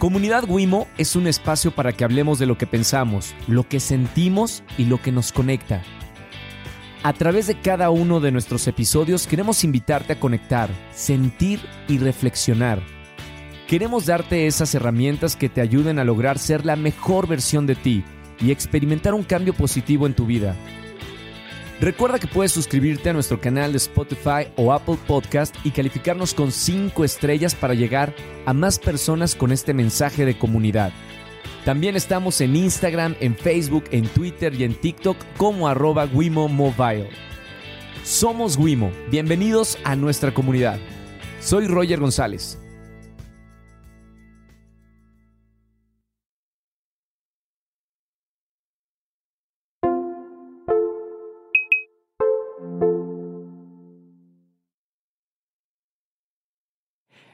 Comunidad Wimo es un espacio para que hablemos de lo que pensamos, lo que sentimos y lo que nos conecta. A través de cada uno de nuestros episodios queremos invitarte a conectar, sentir y reflexionar. Queremos darte esas herramientas que te ayuden a lograr ser la mejor versión de ti y experimentar un cambio positivo en tu vida. Recuerda que puedes suscribirte a nuestro canal de Spotify o Apple Podcast y calificarnos con 5 estrellas para llegar a más personas con este mensaje de comunidad. También estamos en Instagram, en Facebook, en Twitter y en TikTok como arroba Wimo Mobile. Somos Wimo, bienvenidos a nuestra comunidad. Soy Roger González.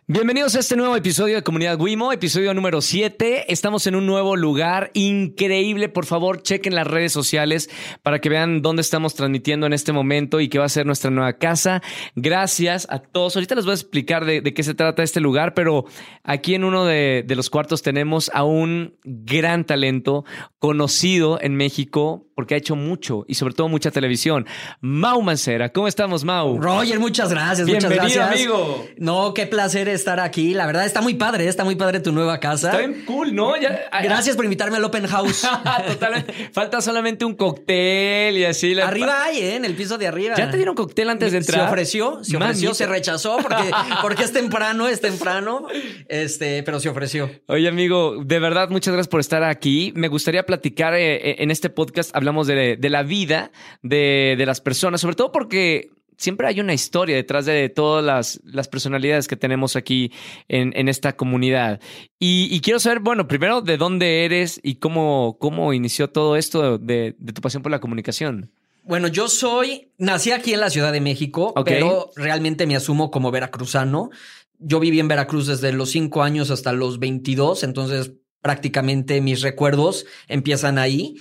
Bienvenidos a este nuevo episodio de Comunidad Wimo, episodio número 7. Estamos en un nuevo lugar increíble. Por favor, chequen las redes sociales para que vean dónde estamos transmitiendo en este momento y qué va a ser nuestra nueva casa. Gracias a todos. Ahorita les voy a explicar de, qué se trata este lugar, pero aquí en uno de, de los cuartos tenemos a un gran talento conocido en México porque ha hecho mucho y sobre todo mucha televisión. Mau Mancera, ¿cómo estamos, Mau? Roger, muchas gracias, muchas gracias. amigo. No, qué placer estar aquí. La verdad está muy padre, está muy padre tu nueva casa. Está bien cool, ¿no? Ah, gracias por invitarme al Open House. Totalmente. Falta solamente un cóctel y así. Arriba hay, ¿eh? En el piso de arriba. ¿Ya te dieron cóctel antes de entrar? Se ofreció, se ofreció, se rechazó porque, porque es temprano, es temprano. Este, pero se ofreció. Oye, amigo, de verdad, muchas gracias por estar aquí. Me gustaría platicar eh, eh, en este podcast hablamos de, la vida de, las personas, sobre todo porque siempre hay una historia detrás de todas las, personalidades que tenemos aquí en, esta comunidad. Y, quiero saber, bueno, primero, de dónde eres y cómo, cómo inició todo esto de, tu pasión por la comunicación. Bueno, yo soy, nací aquí en la Ciudad de México, pero realmente me asumo como veracruzano. Yo viví en Veracruz desde los cinco años hasta los 22, entonces prácticamente mis recuerdos empiezan ahí.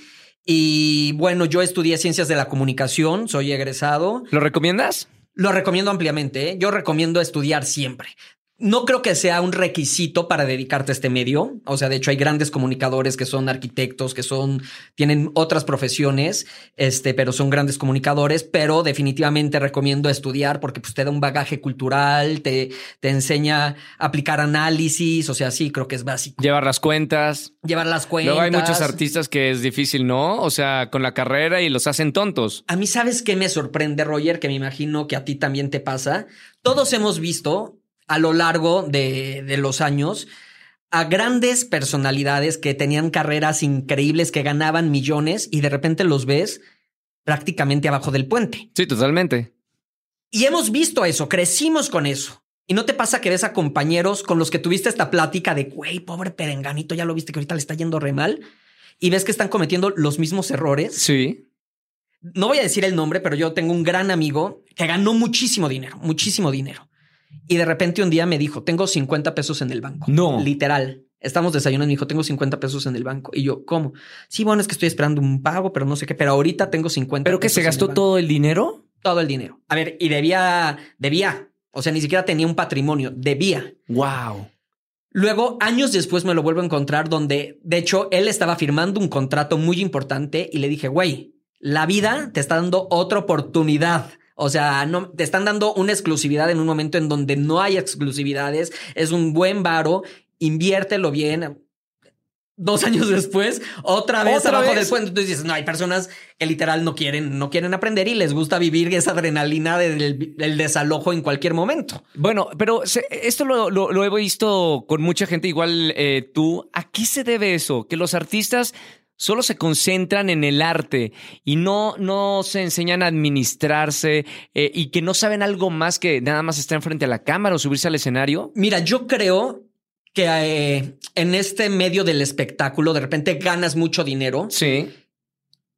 Y bueno, yo estudié ciencias de la comunicación, soy egresado. ¿Lo recomiendas? Lo recomiendo ampliamente. ¿eh? Yo recomiendo estudiar siempre. No creo que sea un requisito para dedicarte a este medio. O sea, de hecho, hay grandes comunicadores que son arquitectos, que son, tienen otras profesiones, este, pero son grandes comunicadores. Pero definitivamente recomiendo estudiar porque pues, te da un bagaje cultural, te, te enseña a aplicar análisis. O sea, sí, creo que es básico. Llevar las cuentas. Llevar las cuentas. Luego hay muchos artistas que es difícil, ¿no? O sea, con la carrera y los hacen tontos. A mí, ¿sabes qué me sorprende, Roger? Que me imagino que a ti también te pasa. Todos hemos visto a lo largo de, los años a grandes personalidades que tenían carreras increíbles, que ganaban millones y de repente los ves prácticamente abajo del puente. Sí, totalmente. Y hemos visto eso, crecimos con eso. ¿Y no te pasa que ves a compañeros con los que tuviste esta plática de, güey, pobre perenganito, ya lo viste que ahorita le está yendo re mal? Y ves que están cometiendo los mismos errores. Sí. No voy a decir el nombre, pero yo tengo un gran amigo que ganó muchísimo dinero, muchísimo dinero. Y de repente un día me dijo, tengo 50 pesos en el banco. No. Literal. Estamos desayunando y me dijo, tengo 50 pesos en el banco. Y yo, ¿cómo? Sí, bueno, es que estoy esperando un pago, pero no sé qué. Pero ahorita tengo 50 ¿Pero que se gastó todo el dinero? Todo el dinero. A ver, y debía, debía. O sea, ni siquiera tenía un patrimonio, debía. Wow. Luego, años después me lo vuelvo a encontrar donde, de hecho, él estaba firmando un contrato muy importante y le dije, güey, la vida te está dando otra oportunidad. O sea, no te están dando una exclusividad en un momento en donde no hay exclusividades. Es un buen varo. Inviértelo bien. Dos años después, otra vez abajo del puente. Entonces dices, no, hay personas que literal no quieren, no quieren aprender y les gusta vivir esa adrenalina del, desalojo en cualquier momento. Bueno, pero esto lo, he visto con mucha gente, igual eh, tú. ¿A qué se debe eso? Que los artistas solo se concentran en el arte y no, no se enseñan a administrarse eh, y que no saben algo más que nada más estar frente a la cámara o subirse al escenario? Mira, yo creo que eh, en este medio del espectáculo de repente ganas mucho dinero. Sí.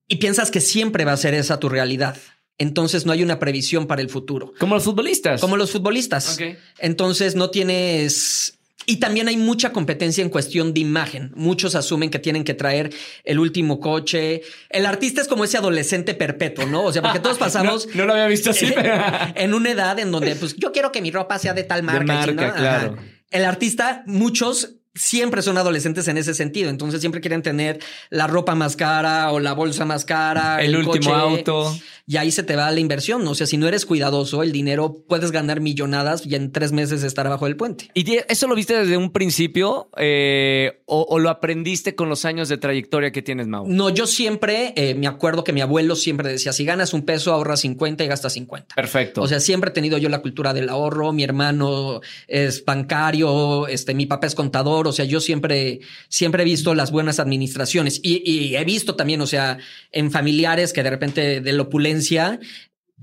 Y piensas que siempre va a ser esa tu realidad. Entonces no hay una previsión para el futuro. Como los futbolistas. Como los futbolistas. Entonces no tienes y también hay mucha competencia en cuestión de imagen. Muchos asumen que tienen que traer el último coche. El artista es como ese adolescente perpetuo, ¿no? O sea, porque todos pasamos. no, lo había visto así. en una edad en donde, pues, yo quiero que mi ropa sea de tal marca. claro. El artista, muchos siempre son adolescentes en ese sentido. Entonces siempre quieren tener la ropa más cara o la bolsa más cara. El, último auto. Y ahí se te va la inversión. O sea, si no eres cuidadoso, el dinero puedes ganar millonadas y en tres meses estar abajo del puente. ¿Y eso lo viste desde un principio eh, o, lo aprendiste con los años de trayectoria que tienes, Mau? No, yo siempre eh, me acuerdo que mi abuelo siempre decía, si ganas un peso, ahorra 50 y gastas 50. Perfecto. O sea, siempre he tenido yo la cultura del ahorro. Mi hermano es bancario, este, mi papá es contador. O sea, yo siempre, siempre he visto las buenas administraciones y, y he visto también, o sea, en familiares que de repente de la opulencia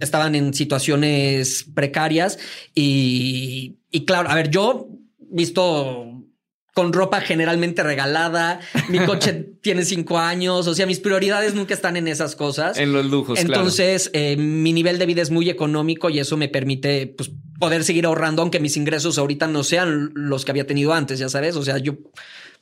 estaban en situaciones precarias y, y claro, a ver, yo visto con ropa generalmente regalada, mi coche tiene cinco años, o sea, mis prioridades nunca están en esas cosas. En los lujos. Entonces, eh, mi nivel de vida es muy económico y eso me permite pues, poder seguir ahorrando, aunque mis ingresos ahorita no sean los que había tenido antes, ya sabes, o sea, yo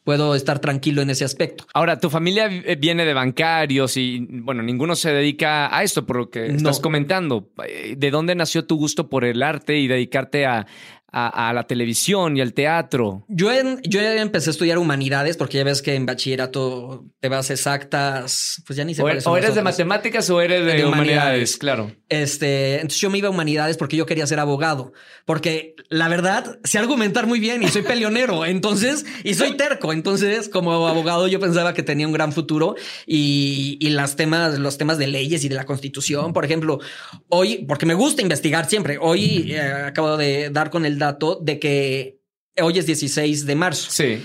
puedo estar tranquilo en ese aspecto. Ahora, tu familia viene de bancarios y, bueno, ninguno se dedica a esto, por lo que estás comentando. Eh, ¿De dónde nació tu gusto por el arte y dedicarte a, a, la televisión y al teatro? Yo, en, yo empecé a estudiar humanidades porque ya ves que en bachillerato te vas exactas, pues ya ni sé. O, o eres de matemáticas o eres de, humanidades, claro. Este, entonces yo me iba a humanidades porque yo quería ser abogado, porque la verdad sé argumentar muy bien y soy peleonero, entonces, y soy terco, entonces como abogado yo pensaba que tenía un gran futuro y, y las temas, los temas de leyes y de la constitución, por ejemplo, hoy, porque me gusta investigar siempre, hoy eh, acabo de dar con el dato de que hoy es 16 de marzo. Sí.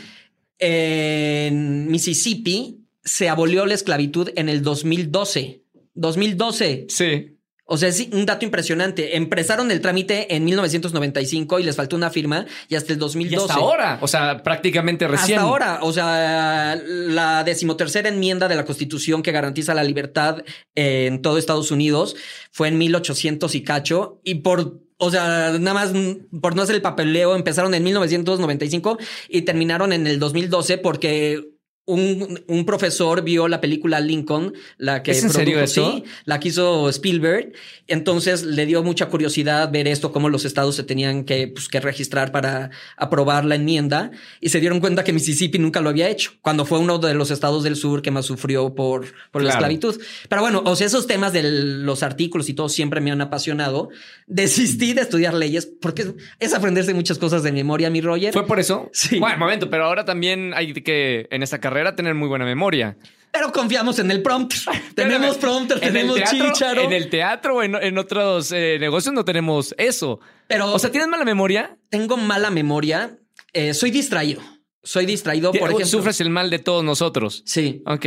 En Mississippi se abolió la esclavitud en el 2012. 2012. Sí. O sea, es un dato impresionante. Empezaron el trámite en 1995 y les faltó una firma y hasta el 2012. Y hasta ahora, o sea, prácticamente recién. Hasta ahora, o sea, la decimotercera enmienda de la Constitución que garantiza la libertad en todo Estados Unidos fue en 1800 y cacho y por o sea, nada más por no hacer el papeleo, empezaron en 1995 y terminaron en el 2012 porque un, un, profesor vio la película Lincoln, la que ¿Es en serio eso? Sí, la que hizo Spielberg. Entonces le dio mucha curiosidad ver esto, cómo los estados se tenían que, pues, que registrar para aprobar la enmienda. Y se dieron cuenta que Mississippi nunca lo había hecho, cuando fue uno de los estados del sur que más sufrió por, por la esclavitud. Pero bueno, o sea, esos temas de los artículos y todo siempre me han apasionado. Desistí de estudiar leyes porque es aprenderse muchas cosas de memoria, mi Roger. ¿Fue por eso? Sí. Bueno, momento, pero ahora también hay que en esta carrera tener muy buena memoria. Pero confiamos en el prompt. tenemos prompter, tenemos chicharo. En el teatro o en, otros eh, negocios no tenemos eso. Pero, o sea, ¿tienes mala memoria? Tengo mala memoria. Eh, soy distraído. Soy distraído, por ejemplo. Sufres el mal de todos nosotros. Sí. Ok.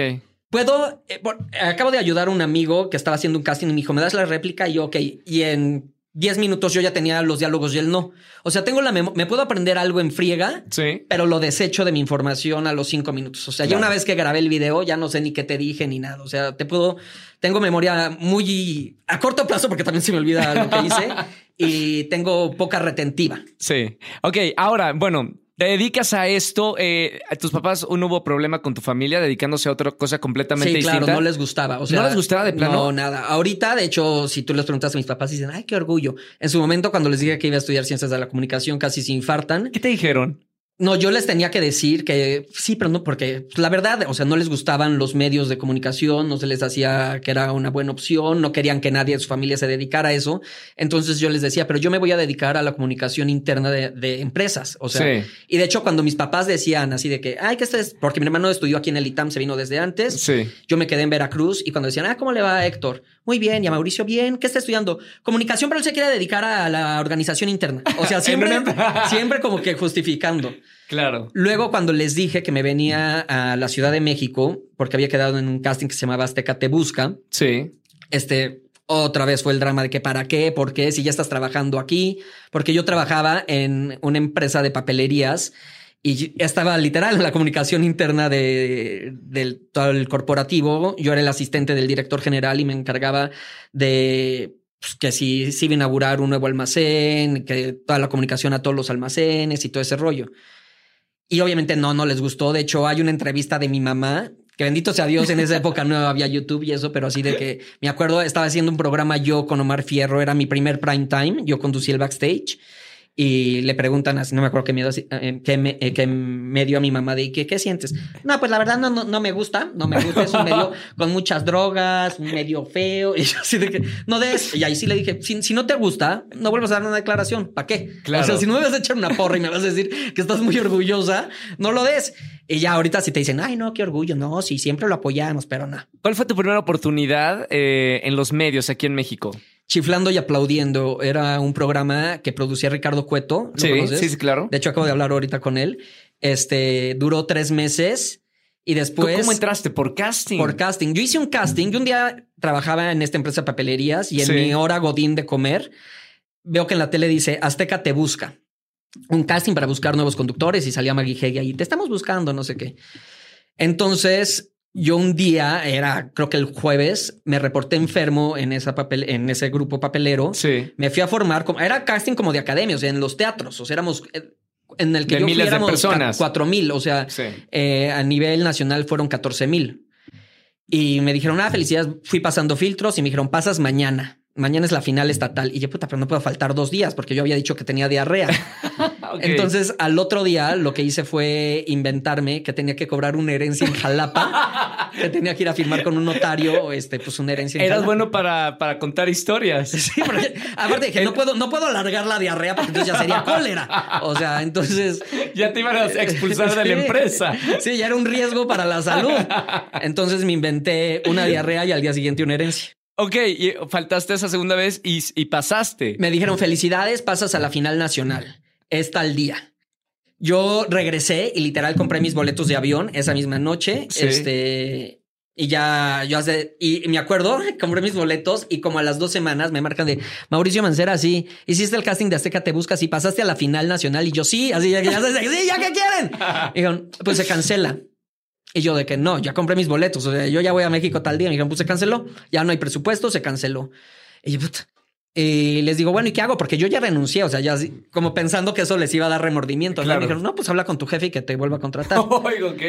Puedo. Eh, acabo de ayudar a un amigo que estaba haciendo un casting y me dijo, ¿me das la réplica? Y yo, ok. Y en 10 minutos yo ya tenía los diálogos y él no. O sea, tengo la me puedo aprender algo en friega, sí. pero lo desecho de mi información a los 5 minutos. O sea, ya una vez que grabé el video ya no sé ni qué te dije ni nada. O sea, te puedo tengo memoria muy a corto plazo porque también se me olvida lo que hice y tengo poca retentiva. Sí. Ok, ahora, bueno, te dedicas a esto. Eh, tus papás no hubo problema con tu familia dedicándose a otra cosa completamente sí, claro, no les gustaba. O sea, no les gustaba de plano. No, nada. Ahorita, de hecho, si tú les preguntas a mis papás, dicen, ay, qué orgullo. En su momento, cuando les dije que iba a estudiar ciencias de la comunicación, casi se infartan. ¿Qué te dijeron? No, yo les tenía que decir que sí, pero no, porque la verdad, o sea, no les gustaban los medios de comunicación, no se les hacía que era una buena opción, no querían que nadie de su familia se dedicara a eso. Entonces yo les decía, pero yo me voy a dedicar a la comunicación interna de, empresas. O sea, y de hecho, cuando mis papás decían así de que, ay, que este es, porque mi hermano estudió aquí en el ITAM, se vino desde antes. Sí. Yo me quedé en Veracruz y cuando decían, ah, ¿cómo le va a Héctor? Muy bien, y a Mauricio, bien. ¿Qué está estudiando? Comunicación, pero él se quiere dedicar a la organización interna. O sea, siempre, siempre como que justificando. Claro. Luego, cuando les dije que me venía a la Ciudad de México, porque había quedado en un casting que se llamaba Azteca Te Busca. Sí. Este, otra vez fue el drama de que para qué, por qué, si ya estás trabajando aquí, porque yo trabajaba en una empresa de papelerías y estaba literal en la comunicación interna de, del todo el corporativo. Yo era el asistente del director general y me encargaba de pues, que si, si iba a inaugurar un nuevo almacén, que toda la comunicación a todos los almacenes y todo ese rollo. Y obviamente no, no les gustó. De hecho, hay una entrevista de mi mamá, que bendito sea Dios, en esa época no había YouTube y eso, pero así de que me acuerdo, estaba haciendo un programa yo con Omar Fierro, era mi primer prime time, yo conducí el backstage. Y le preguntan así, no me acuerdo qué miedo, eh, qué, me, eh, qué me dio a mi mamá de que, ¿qué sientes? No, pues la verdad no, no, no me gusta, no me gusta, es un medio con muchas drogas, medio feo, y yo así de que, no des, y ahí sí le dije, si, si no te gusta, no vuelvas a dar una declaración, ¿para qué? Claro. O sea, si no me vas a echar una porra y me vas a decir que estás muy orgullosa, no lo des. Y ya ahorita si te dicen, ay, no, qué orgullo, no, sí, siempre lo apoyamos, pero no. ¿Cuál fue tu primera oportunidad eh, en los medios aquí en México? Chiflando y aplaudiendo era un programa que producía Ricardo Cueto. ¿lo Sí, conoces? sí, sí, claro. De hecho, acabo de hablar ahorita con él. Este duró tres meses y después. ¿Cómo entraste? ¿Por casting? Por casting. Yo hice un casting. Yo un día trabajaba en esta empresa de papelerías y en Sí. mi hora godín de comer veo que en la tele dice Azteca te busca. Un casting para buscar nuevos conductores y salía Maggie Heggie ahí. Te estamos buscando, no sé qué. Entonces, yo un día, era creo que el jueves, me reporté enfermo en, esa papel, en ese grupo papelero. Sí. Me fui a formar, como, era casting como de academia, o sea, en los teatros, o sea, éramos eh, en el que De yo fui miles de éramos personas. cuatro mil, o sea, Sí. eh, a nivel nacional fueron 14 mil. Y me dijeron, ah, felicidades, fui pasando filtros y me dijeron, pasas mañana. Mañana es la final estatal. Y yo, puta, pero no puedo faltar dos días porque yo había dicho que tenía diarrea. Entonces, al otro día, lo que hice fue inventarme que tenía que cobrar una herencia en Jalapa, que tenía que ir a firmar con un notario, este, pues una herencia en Eras Jalapa. bueno para, para contar historias. Sí, porque aparte dije, no puedo, no puedo alargar la diarrea porque entonces ya sería cólera. O sea, entonces. Ya te iban a expulsar de la empresa. Sí, ya era un riesgo para la salud. Entonces me inventé una diarrea y al día siguiente una herencia. Ok, y faltaste esa segunda vez y, y pasaste. Me dijeron, felicidades, pasas a la final nacional. Es tal día. Yo regresé y literal compré mis boletos de avión esa misma noche. Sí. Este. Y ya, yo hace, y me acuerdo, compré mis boletos y como a las dos semanas me marcan de Mauricio Mancera, sí, hiciste el casting de Azteca Te Buscas y pasaste a la final nacional y yo sí, así, ya, ya, ya que quieren. Y dijeron, pues se cancela. Y yo de que no, ya compré mis boletos, o sea, yo ya voy a México tal día. Me dijeron, pues se canceló, ya no hay presupuesto, se canceló. Y yo, puta. Y les digo, bueno, ¿y qué hago? Porque yo ya renuncié, o sea, ya como pensando que eso les iba a dar remordimiento. ¿no? Claro. Me dijeron, no, pues habla con tu jefe y que te vuelva a contratar. Oigo, ok.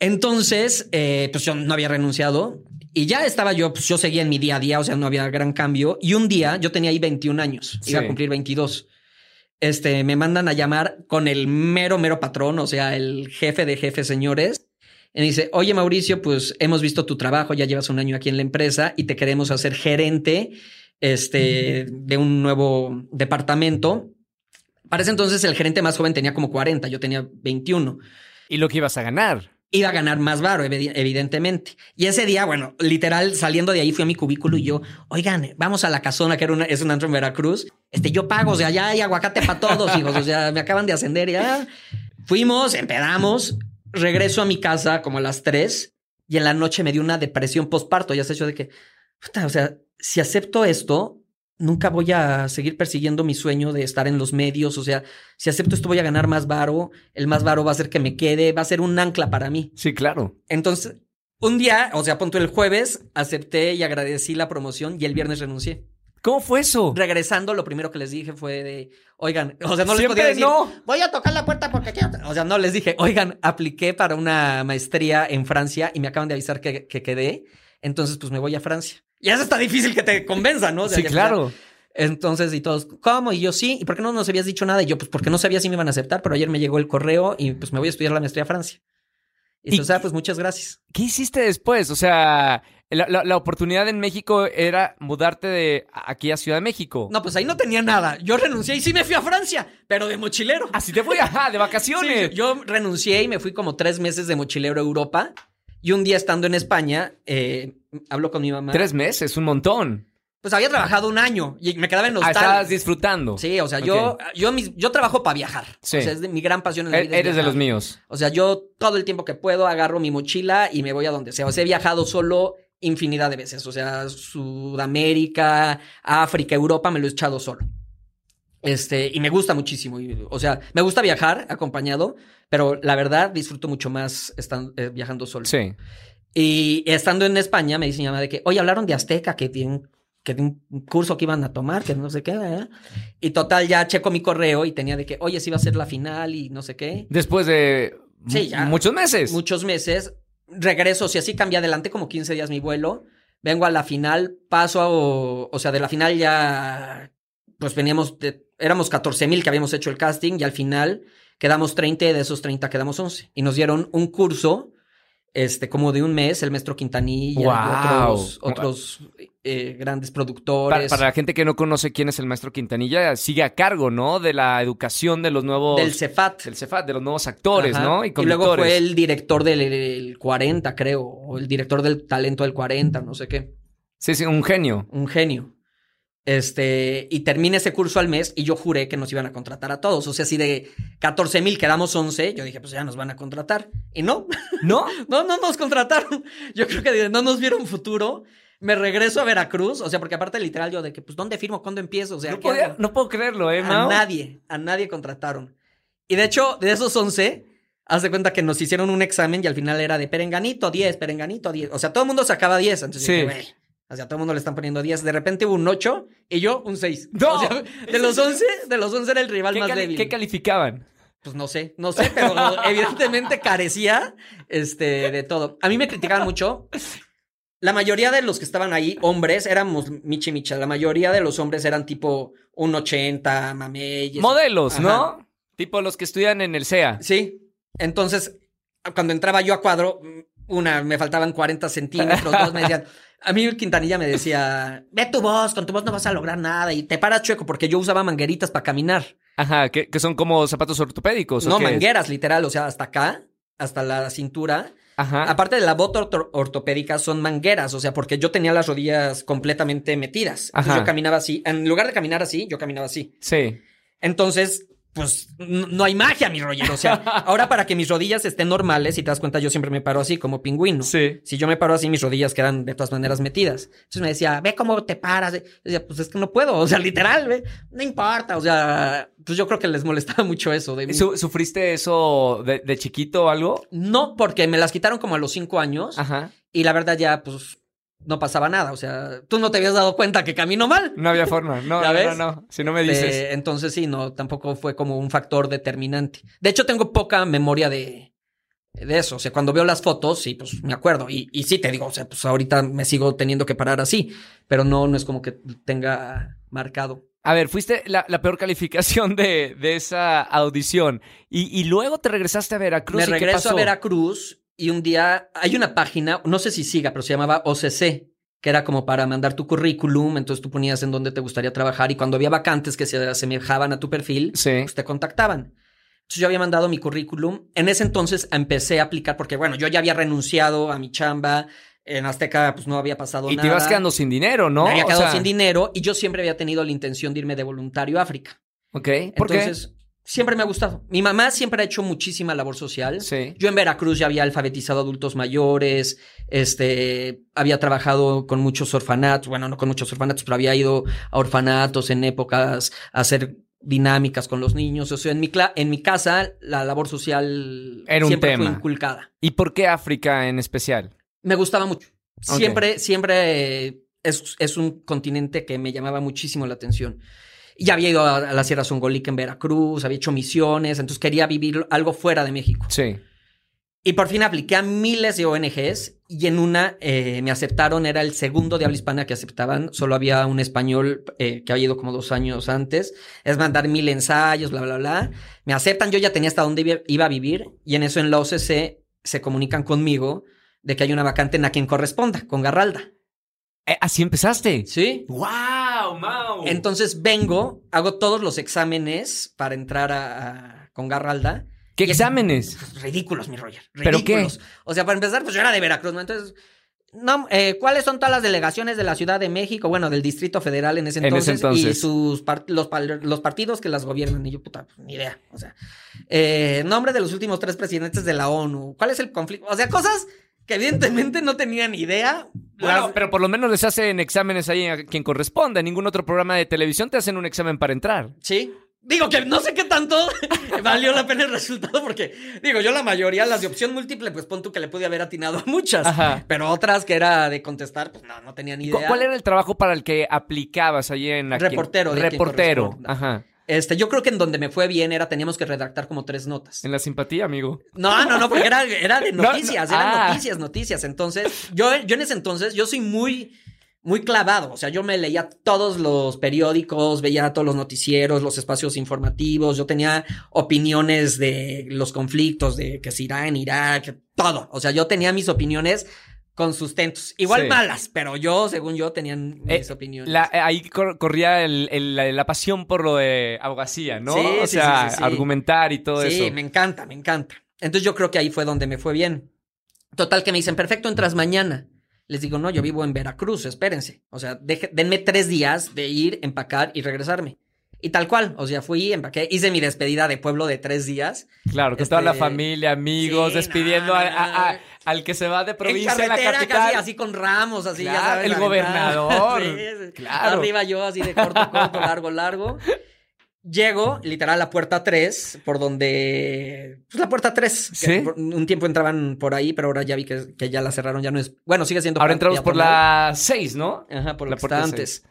Entonces, eh, pues yo no había renunciado y ya estaba yo, pues yo seguía en mi día a día, o sea, no había gran cambio. Y un día, yo tenía ahí 21 años, iba a cumplir 22. Este, me mandan a llamar con el mero, mero patrón, o sea, el jefe de jefes, señores. Y dice, oye Mauricio, pues hemos visto tu trabajo, ya llevas un año aquí en la empresa y te queremos hacer gerente este, de un nuevo departamento. Para ese entonces el gerente más joven tenía como 40, yo tenía 21 Y lo que ibas a ganar. iba a ganar más varo, evi- evidentemente. Y ese día, bueno, literal, saliendo de ahí fui a mi cubículo y yo, oigan, vamos a la casona, que era una, es un antro en Veracruz. Este, yo pago, o sea, ya hay aguacate para todos, hijos. O sea, me acaban de ascender ya. Fuimos, empedamos, regreso a mi casa como a las 3 y en la noche me dio una depresión postparto. Ya se hecho de que, puta, o sea, si acepto esto, nunca voy a seguir persiguiendo mi sueño de estar en los medios. O sea, si acepto esto, voy a ganar más varo. El más varo va a ser que me quede, va a ser un ancla para mí. Sí, claro. Entonces, un día, o sea, punto el jueves, acepté y agradecí la promoción y el viernes renuncié. ¿Cómo fue eso? Regresando, lo primero que les dije fue de, oigan, o sea, no les Siempre podía decir, no. voy a tocar la puerta porque quiero. O sea, no les dije, oigan, apliqué para una maestría en Francia y me acaban de avisar que, que quedé. Entonces, pues me voy a Francia. Y eso está difícil que te convenza, ¿no? O sea, sí, claro. entonces, y todos, ¿cómo? Y yo sí. ¿Y por qué no nos habías dicho nada? Y yo, pues porque no sabía si me iban a aceptar, pero ayer me llegó el correo y pues me voy a estudiar la maestría a Francia. Y, ¿Y o sea, pues muchas gracias. ¿Qué hiciste después? O sea, la, la- la oportunidad en México era mudarte de aquí a Ciudad de México. No, pues ahí no tenía nada. Yo renuncié y sí me fui a Francia, pero de mochilero. Así te fui, ajá, de vacaciones. Sí, yo renuncié y me fui como tres meses de mochilero a Europa. Y un día estando en España, eh, hablo con mi mamá. Tres meses, un montón. Pues había trabajado un año y me quedaba en Ah, hostal. estabas disfrutando. Sí, o sea, yo, yo, mis- yo trabajo para viajar. Sí. O sea, es de, mi gran pasión en la E- vida. es Eres de los míos. O sea, yo todo el tiempo que puedo agarro mi mochila y me voy a donde sea. O sea, he viajado solo infinidad de veces. O sea, Sudamérica, África, Europa, me lo he echado solo. Este, y me gusta muchísimo. y, o sea, me gusta viajar acompañado, pero la verdad disfruto mucho más estan- eh, viajando solo. Sí. Y estando en España, me dice mi mamá de que, oye, hablaron de Azteca, que tienen que de un curso que iban a tomar, que no sé qué. Y total, ya checo mi correo y tenía de que, oye, sí va a ser la final y no sé qué. Después de Sí, ya. muchos meses. Muchos meses. Regreso, si así cambié adelante, como 15 días mi vuelo. Vengo a la final, paso a, o, o sea, de la final ya, pues veníamos de éramos 14 mil que habíamos hecho el casting y al final quedamos 30 y de esos 30 quedamos 11. Y nos dieron un curso, este, como de un mes, el maestro Quintanilla y Guau. otros, otros eh, grandes productores. para la gente que no conoce quién es el maestro Quintanilla, sigue a cargo, ¿no? De la educación de los nuevos... del Cefat. del Cefat, de los nuevos actores, Ajá. ¿no? Y, Y, luego fue el director del el 40, creo, o el director del talento del 40, no sé qué. Sí, sí, un genio. Un genio. Este, y terminé ese curso al mes y yo juré que nos iban a contratar a todos. O sea, si de 14 mil quedamos 11, yo dije, pues ya nos van a contratar. Y no, ¿No? no, no nos contrataron. Yo creo que no nos vieron futuro. Me regreso a Veracruz, o sea, porque aparte literal yo de que, pues, ¿dónde firmo? ¿Cuándo empiezo? O sea, No, ¿qué podía- no puedo creerlo, ¿eh, A Mau? nadie, a nadie contrataron. Y de hecho, de esos 11, haz de cuenta que nos hicieron un examen y al final era de perenganito 10, perenganito 10. O sea, todo el mundo sacaba 10. Entonces, Sí. dije, o sea, todo el mundo le están poniendo 10. De repente hubo un 8 y yo un 6. ¡No! O sea, de los 11, de los 11 era el rival ¿Qué, más débil. qué calificaban? Pues no sé, no sé, pero evidentemente carecía este, de todo. A mí me criticaban mucho. La mayoría de los que estaban ahí, hombres, éramos Michi Micha. La mayoría de los hombres eran tipo un 80, mameyes. Modelos, Ajá. ¿no? Tipo los que estudian en el CEA. Sí. Entonces, cuando entraba yo a cuadro, una, me faltaban 40 centímetros, dos me decían. A mí Quintanilla me decía, ve tu voz, con tu voz no vas a lograr nada y te paras chueco porque yo usaba mangueritas para caminar. Ajá, que, que son como zapatos ortopédicos. ¿o No, es? mangueras, literal, o sea, hasta acá, hasta la cintura. Ajá. Aparte de la bota orto- ortopédica, son mangueras, o sea, porque yo tenía las rodillas completamente metidas. Entonces Ajá. yo caminaba así. En lugar de caminar así, yo caminaba así. Sí. Entonces, pues no hay magia, mi Roger. O sea, ahora para que mis rodillas estén normales, si te das cuenta, yo siempre me paro así como pingüino. Sí. Si yo me paro así, mis rodillas quedan de todas maneras metidas. Entonces me decía, ve cómo te paras. Yo decía, pues es que no puedo. O sea, literal, ve. No importa. O sea, pues yo creo que les molestaba mucho eso de mí. Su- ¿Sufriste eso de, de chiquito o algo? No, porque me las quitaron como a los cinco años. Ajá. Y la verdad ya, pues, no pasaba nada. O sea, tú no te habías dado cuenta que camino mal. No había forma. No, ¿Ya no, no, no. Si no me dices. Eh, entonces sí, no, tampoco fue como un factor determinante. De hecho, tengo poca memoria de, de eso. O sea, cuando veo las fotos, sí, pues me acuerdo. Y, y sí te digo, o sea, pues ahorita me sigo teniendo que parar así. Pero no, no es como que tenga marcado. A ver, fuiste la, la peor calificación de, de esa audición. Y, y luego te regresaste a Veracruz. me ¿y qué regreso pasó? a Veracruz y un día hay una página, no sé si siga, pero se llamaba OCC, que era como para mandar tu currículum, entonces tú ponías en dónde te gustaría trabajar y cuando había vacantes que se asemejaban a tu perfil, Sí. pues te contactaban. Entonces yo había mandado mi currículum. En ese entonces empecé a aplicar porque, bueno, yo ya había renunciado a mi chamba. En Azteca, pues no había pasado Y nada. te ibas quedando sin dinero, ¿no? Me había O quedado sea, sin dinero y yo siempre había tenido la intención de irme de voluntario a África. Ok. ¿Por Entonces, siempre me ha gustado. Mi mamá siempre ha hecho muchísima labor social. Sí. Yo en Veracruz ya había alfabetizado adultos mayores, este, había trabajado con muchos orfanatos, bueno, no con muchos orfanatos, pero había ido a orfanatos en épocas a hacer dinámicas con los niños. O sea, en mi, cla- en mi casa la labor social Era un siempre fue inculcada. ¿Y por qué África en especial? Me gustaba mucho. Siempre, siempre es, es un continente que me llamaba muchísimo la atención. Ya había ido a, a la Sierra Songolica en Veracruz, había hecho misiones, entonces quería vivir algo fuera de México. Sí. Y por fin apliqué a miles de ONGs y en una eh, me aceptaron, era el segundo de habla hispana que aceptaban, solo había un español eh, que había ido como dos años antes, es mandar mil ensayos, bla, bla, bla. Me aceptan, yo ya tenía hasta dónde iba- iba a vivir y en eso en la OCC se comunican conmigo de que hay una vacante en a quien corresponda, con Garralda. Eh, ¿Así empezaste? ¿Sí? ¡Wow, Mau! Entonces vengo, hago todos los exámenes para entrar a, a- con Garralda. ¿Qué y es- exámenes? Pues, ridículos, mi Roger. ¿Pero qué? Ridículos. O sea, para empezar, pues yo era de Veracruz, ¿no? Entonces, no, eh, ¿cuáles son todas las delegaciones de la Ciudad de México? Bueno, del Distrito Federal en ese En ese entonces. Y sus par- los, pal- los partidos que las gobiernan. Y yo, puta, pues, ni idea. O sea, eh, nombre de los últimos tres presidentes de la ONU. ¿Cuál es el conflicto? O sea, cosas que evidentemente no tenían idea. Bueno, Las- pero por lo menos les hacen exámenes ahí a quien corresponda. En ningún otro programa de televisión te hacen un examen para entrar. Sí. Digo que no sé qué tanto valió la pena el resultado porque, digo, yo la mayoría, las de opción múltiple, pues pon tú que le pude haber atinado a muchas. Ajá. Pero otras que era de contestar, pues no, no tenía ni ¿Cu- idea. ¿Cuál era el trabajo para el que aplicabas allí en la Reportero, de Reportero. Ajá. Este, yo creo que en donde me fue bien era, teníamos que redactar como tres notas. En la simpatía, amigo. No, no, no, porque era, era de No, no, noticias, eran ah. noticias, noticias. Entonces, yo, yo en ese entonces, yo soy muy, muy clavado. O sea, yo me leía todos los periódicos, veía todos los noticieros, los espacios informativos. Yo tenía opiniones de los conflictos, de que si Irán, Irak, todo. O sea, yo tenía mis opiniones con sustentos. Igual Sí. malas, pero yo, según yo, tenía mis Eh, opiniones. La- eh, ahí cor- corría el- el- la, la pasión por lo de abogacía, ¿no? Sí, o sí, sea, sí, sí, sí. argumentar y todo sí, eso. me encanta, me encanta. Entonces yo creo que ahí fue donde me fue bien. Total que me dicen, perfecto, entras mañana. Les digo, no, yo vivo en Veracruz, espérense. O sea, deje- denme tres días de ir, empacar y regresarme. Y tal cual, o sea, fui, empaqué, hice mi despedida de pueblo de tres días. Claro, con toda la Este, familia, amigos, sí, despidiendo no, a- no, no, a- a- no. Al que se va de provincia en a la capital. casi así con ramos, así, ya sabes. el gobernador. Sí. Claro. Arriba yo así de corto, corto, largo, largo. Llego, literal, a la puerta 3, por donde. Pues la puerta 3. Sí. un tiempo entraban por ahí, pero ahora ya vi que, que ya la cerraron, ya no es. Bueno, sigue siendo. Ahora entramos por la 6, ¿no? Ajá, por la puerta antes.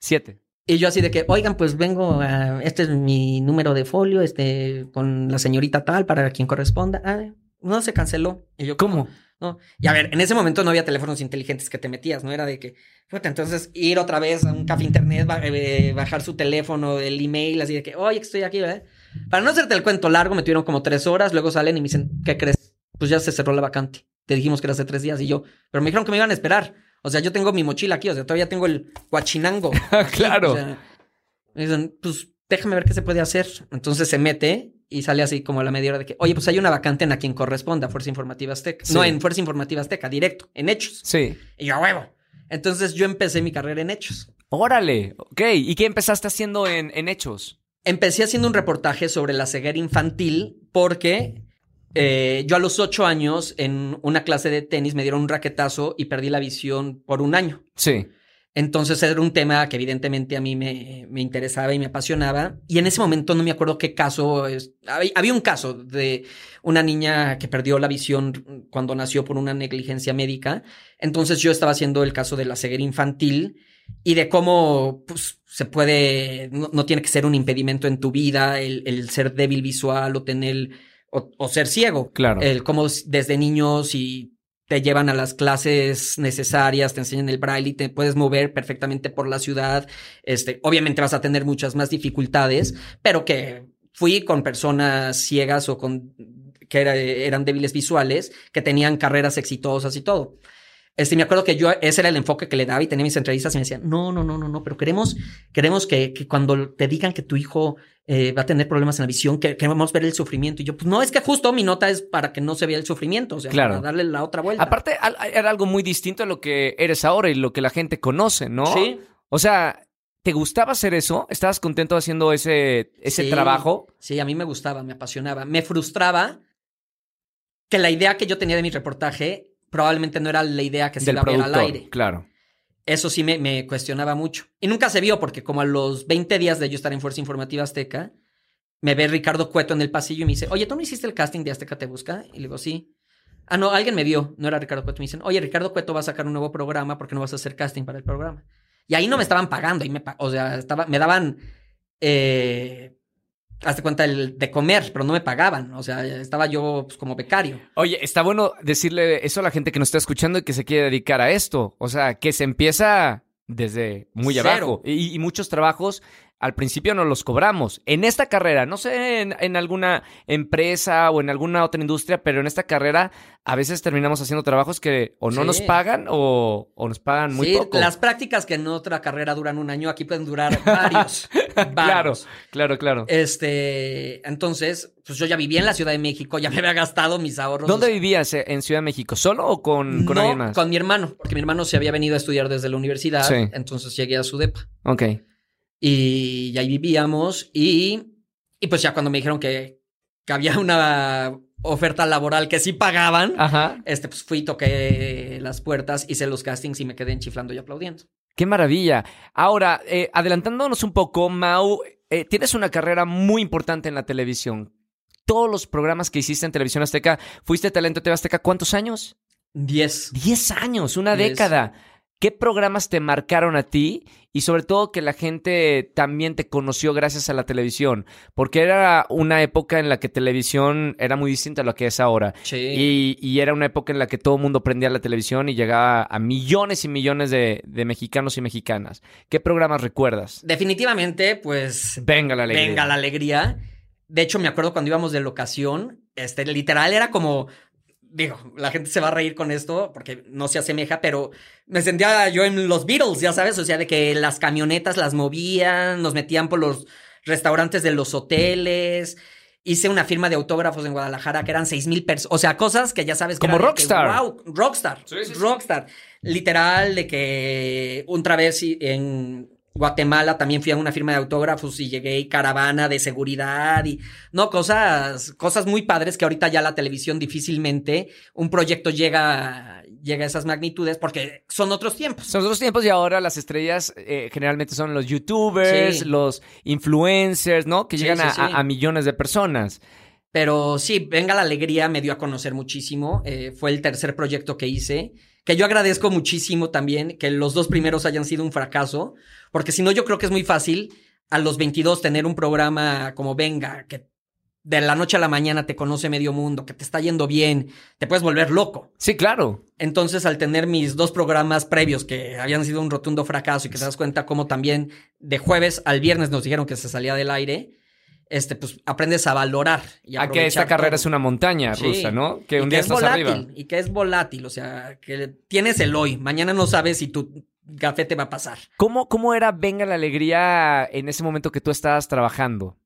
7. Y yo así de que, oigan, pues vengo a. Este es mi número de folio, este, con la señorita tal, para quien corresponda. Ah, no se canceló. Y yo, ¿Cómo? ¿no? Y a ver, en ese momento no había teléfonos inteligentes que te metías, no era de que, puta, entonces ir otra vez a un café internet, eh, bajar su teléfono, el email, así de que, oye, que estoy aquí, ¿verdad? Para no hacerte el cuento largo, me tuvieron como tres horas, luego salen y me dicen, ¿qué crees? Pues ya se cerró la vacante. Te dijimos que era hace tres días y yo, pero me dijeron que me iban a esperar. O sea, yo tengo mi mochila aquí, o sea, todavía tengo el guachinango. aquí, Claro. o sea, me dicen, pues déjame ver qué se puede hacer. Entonces se mete y sale así como a la media hora de que, oye, pues hay una vacante en a quien corresponda, Fuerza Informativa Azteca. Sí. No, en Fuerza Informativa Azteca, directo, en Hechos. Sí. Y yo, a huevo. Entonces yo empecé mi carrera en Hechos. Órale. Ok. ¿Y qué empezaste haciendo en, en Hechos? Empecé haciendo un reportaje sobre la ceguera infantil porque eh, yo a los ocho años en una clase de tenis me dieron un raquetazo y perdí la visión por un año. Sí. Entonces era un tema que evidentemente a mí me, me interesaba y me apasionaba. Y en ese momento no me acuerdo qué caso. es- había, había un caso de una niña que perdió la visión cuando nació por una negligencia médica. Entonces yo estaba haciendo el caso de la ceguera infantil y de cómo pues, se puede, no, no tiene que ser un impedimento en tu vida el, el ser débil visual o tener, o, o ser ciego. Claro. El cómo desde niños y te llevan a las clases necesarias, te enseñan el braille y te puedes mover perfectamente por la ciudad. Este, obviamente vas a tener muchas más dificultades, pero que fui con personas ciegas o con que era- eran débiles visuales, que tenían carreras exitosas y todo. Este, me acuerdo que yo, ese era el enfoque que le daba y tenía mis entrevistas y me decían, no, no, no, no, no, pero queremos, queremos que, que cuando te digan que tu hijo eh, va a tener problemas en la visión, que queremos ver el sufrimiento. Y yo, pues no, es que justo mi nota es para que no se vea el sufrimiento, o sea, Claro. para darle la otra vuelta. Aparte, al- era algo muy distinto a lo que eres ahora y lo que la gente conoce, ¿no? Sí. O sea, ¿te gustaba hacer eso? ¿Estabas contento haciendo ese, ese Sí. trabajo? Sí, a mí me gustaba, me apasionaba. Me frustraba que la idea que yo tenía de mi reportaje probablemente no era la idea que se iba a ver al aire. Claro. Eso sí me, me cuestionaba mucho. Y nunca se vio porque como a los 20 días de yo estar en Fuerza Informativa Azteca, me ve Ricardo Cueto en el pasillo y me dice, oye, ¿tú no hiciste el casting de Azteca Te Busca? Y le digo, sí. Ah, no, alguien me vio, no era Ricardo Cueto. Me dicen, oye, Ricardo Cueto va a sacar un nuevo programa porque no vas a hacer casting para el programa. Y ahí no me estaban pagando, ahí me, o sea, estaba, me daban, eh, hazte cuenta, el de comer, pero no me pagaban. O sea, estaba yo pues, como becario. Oye, está bueno decirle eso a la gente que nos está escuchando y que se quiere dedicar a esto. O sea, que se empieza desde muy Cero. abajo. Y, y muchos trabajos al principio no los cobramos. En esta carrera, no sé en, en alguna empresa o en alguna otra industria, pero en esta carrera a veces terminamos haciendo trabajos que o no Sí. nos pagan o, o nos pagan muy sí, poco. las prácticas que en otra carrera duran un año, aquí pueden durar varios. Claro, varios. claro, claro. Este, entonces, pues yo ya vivía en la Ciudad de México, ya me había gastado mis ahorros. ¿Dónde vivías? eh, ¿En Ciudad de México? ¿Solo o con, con no, alguien más? con mi hermano, porque mi hermano se había venido a estudiar desde la universidad, Sí. entonces llegué a su depa. Ok. Y, y ahí vivíamos y, y pues ya cuando me dijeron que, que había una oferta laboral que sí pagaban, Ajá. este, pues fui, toqué las puertas, hice los castings y me quedé enchiflando y aplaudiendo. Qué maravilla. Ahora, eh, adelantándonos un poco, Mau, eh, tienes una carrera muy importante en la televisión. Todos los programas que hiciste en Televisión Azteca, fuiste talento TV Azteca, ¿cuántos años? Diez. Diez años, una Diez. década. ¿Qué programas te marcaron a ti? Y sobre todo que la gente también te conoció gracias a la televisión. Porque era una época en la que televisión era muy distinta a lo que es ahora. Sí. Y, y era una época en la que todo el mundo prendía la televisión y llegaba a millones y millones de, de mexicanos y mexicanas. ¿Qué programas recuerdas? Definitivamente, pues. Venga la alegría. Venga la alegría. De hecho, me acuerdo cuando íbamos de locación, este, literal era como digo, la gente se va a reír con esto porque no se asemeja, pero me sentía yo en los Beatles, ya sabes, o sea, de que las camionetas las movían, nos metían por los restaurantes de los hoteles. Hice una firma de autógrafos en Guadalajara que eran seis mil personas. O sea, cosas que ya sabes. Que Como rockstar. Que, wow, rockstar. Sí, sí, rockstar. Literal, de que otra vez en Guatemala también fui a una firma de autógrafos y llegué y caravana de seguridad y no cosas cosas muy padres que ahorita ya la televisión difícilmente un proyecto llega llega a esas magnitudes porque son otros tiempos. Son otros tiempos y ahora las estrellas eh, generalmente son los youtubers, sí. los influencers, ¿no? Que llegan sí, sí, a, a, millones de personas. Pero sí, Venga la Alegría me dio a conocer muchísimo. Eh, fue el tercer proyecto que hice que yo agradezco muchísimo también que los dos primeros hayan sido un fracaso, porque si no yo creo que es muy fácil a los 22 tener un programa como Venga, que de la noche a la mañana te conoce medio mundo, que te está yendo bien, te puedes volver loco. Sí, claro. Entonces, al tener mis dos programas previos que habían sido un rotundo fracaso y que te das cuenta cómo también de jueves al viernes nos dijeron que se salía del aire, este, pues aprendes a valorar. Y a, que esta carrera todo. es una montaña Sí. rusa, ¿no? Que Y un día es estás volátil, arriba. Y que es volátil, o sea, que tienes el hoy. Mañana no sabes si tu café te va a pasar. ¿Cómo, ¿Cómo era Venga la Alegría en ese momento que tú estabas trabajando?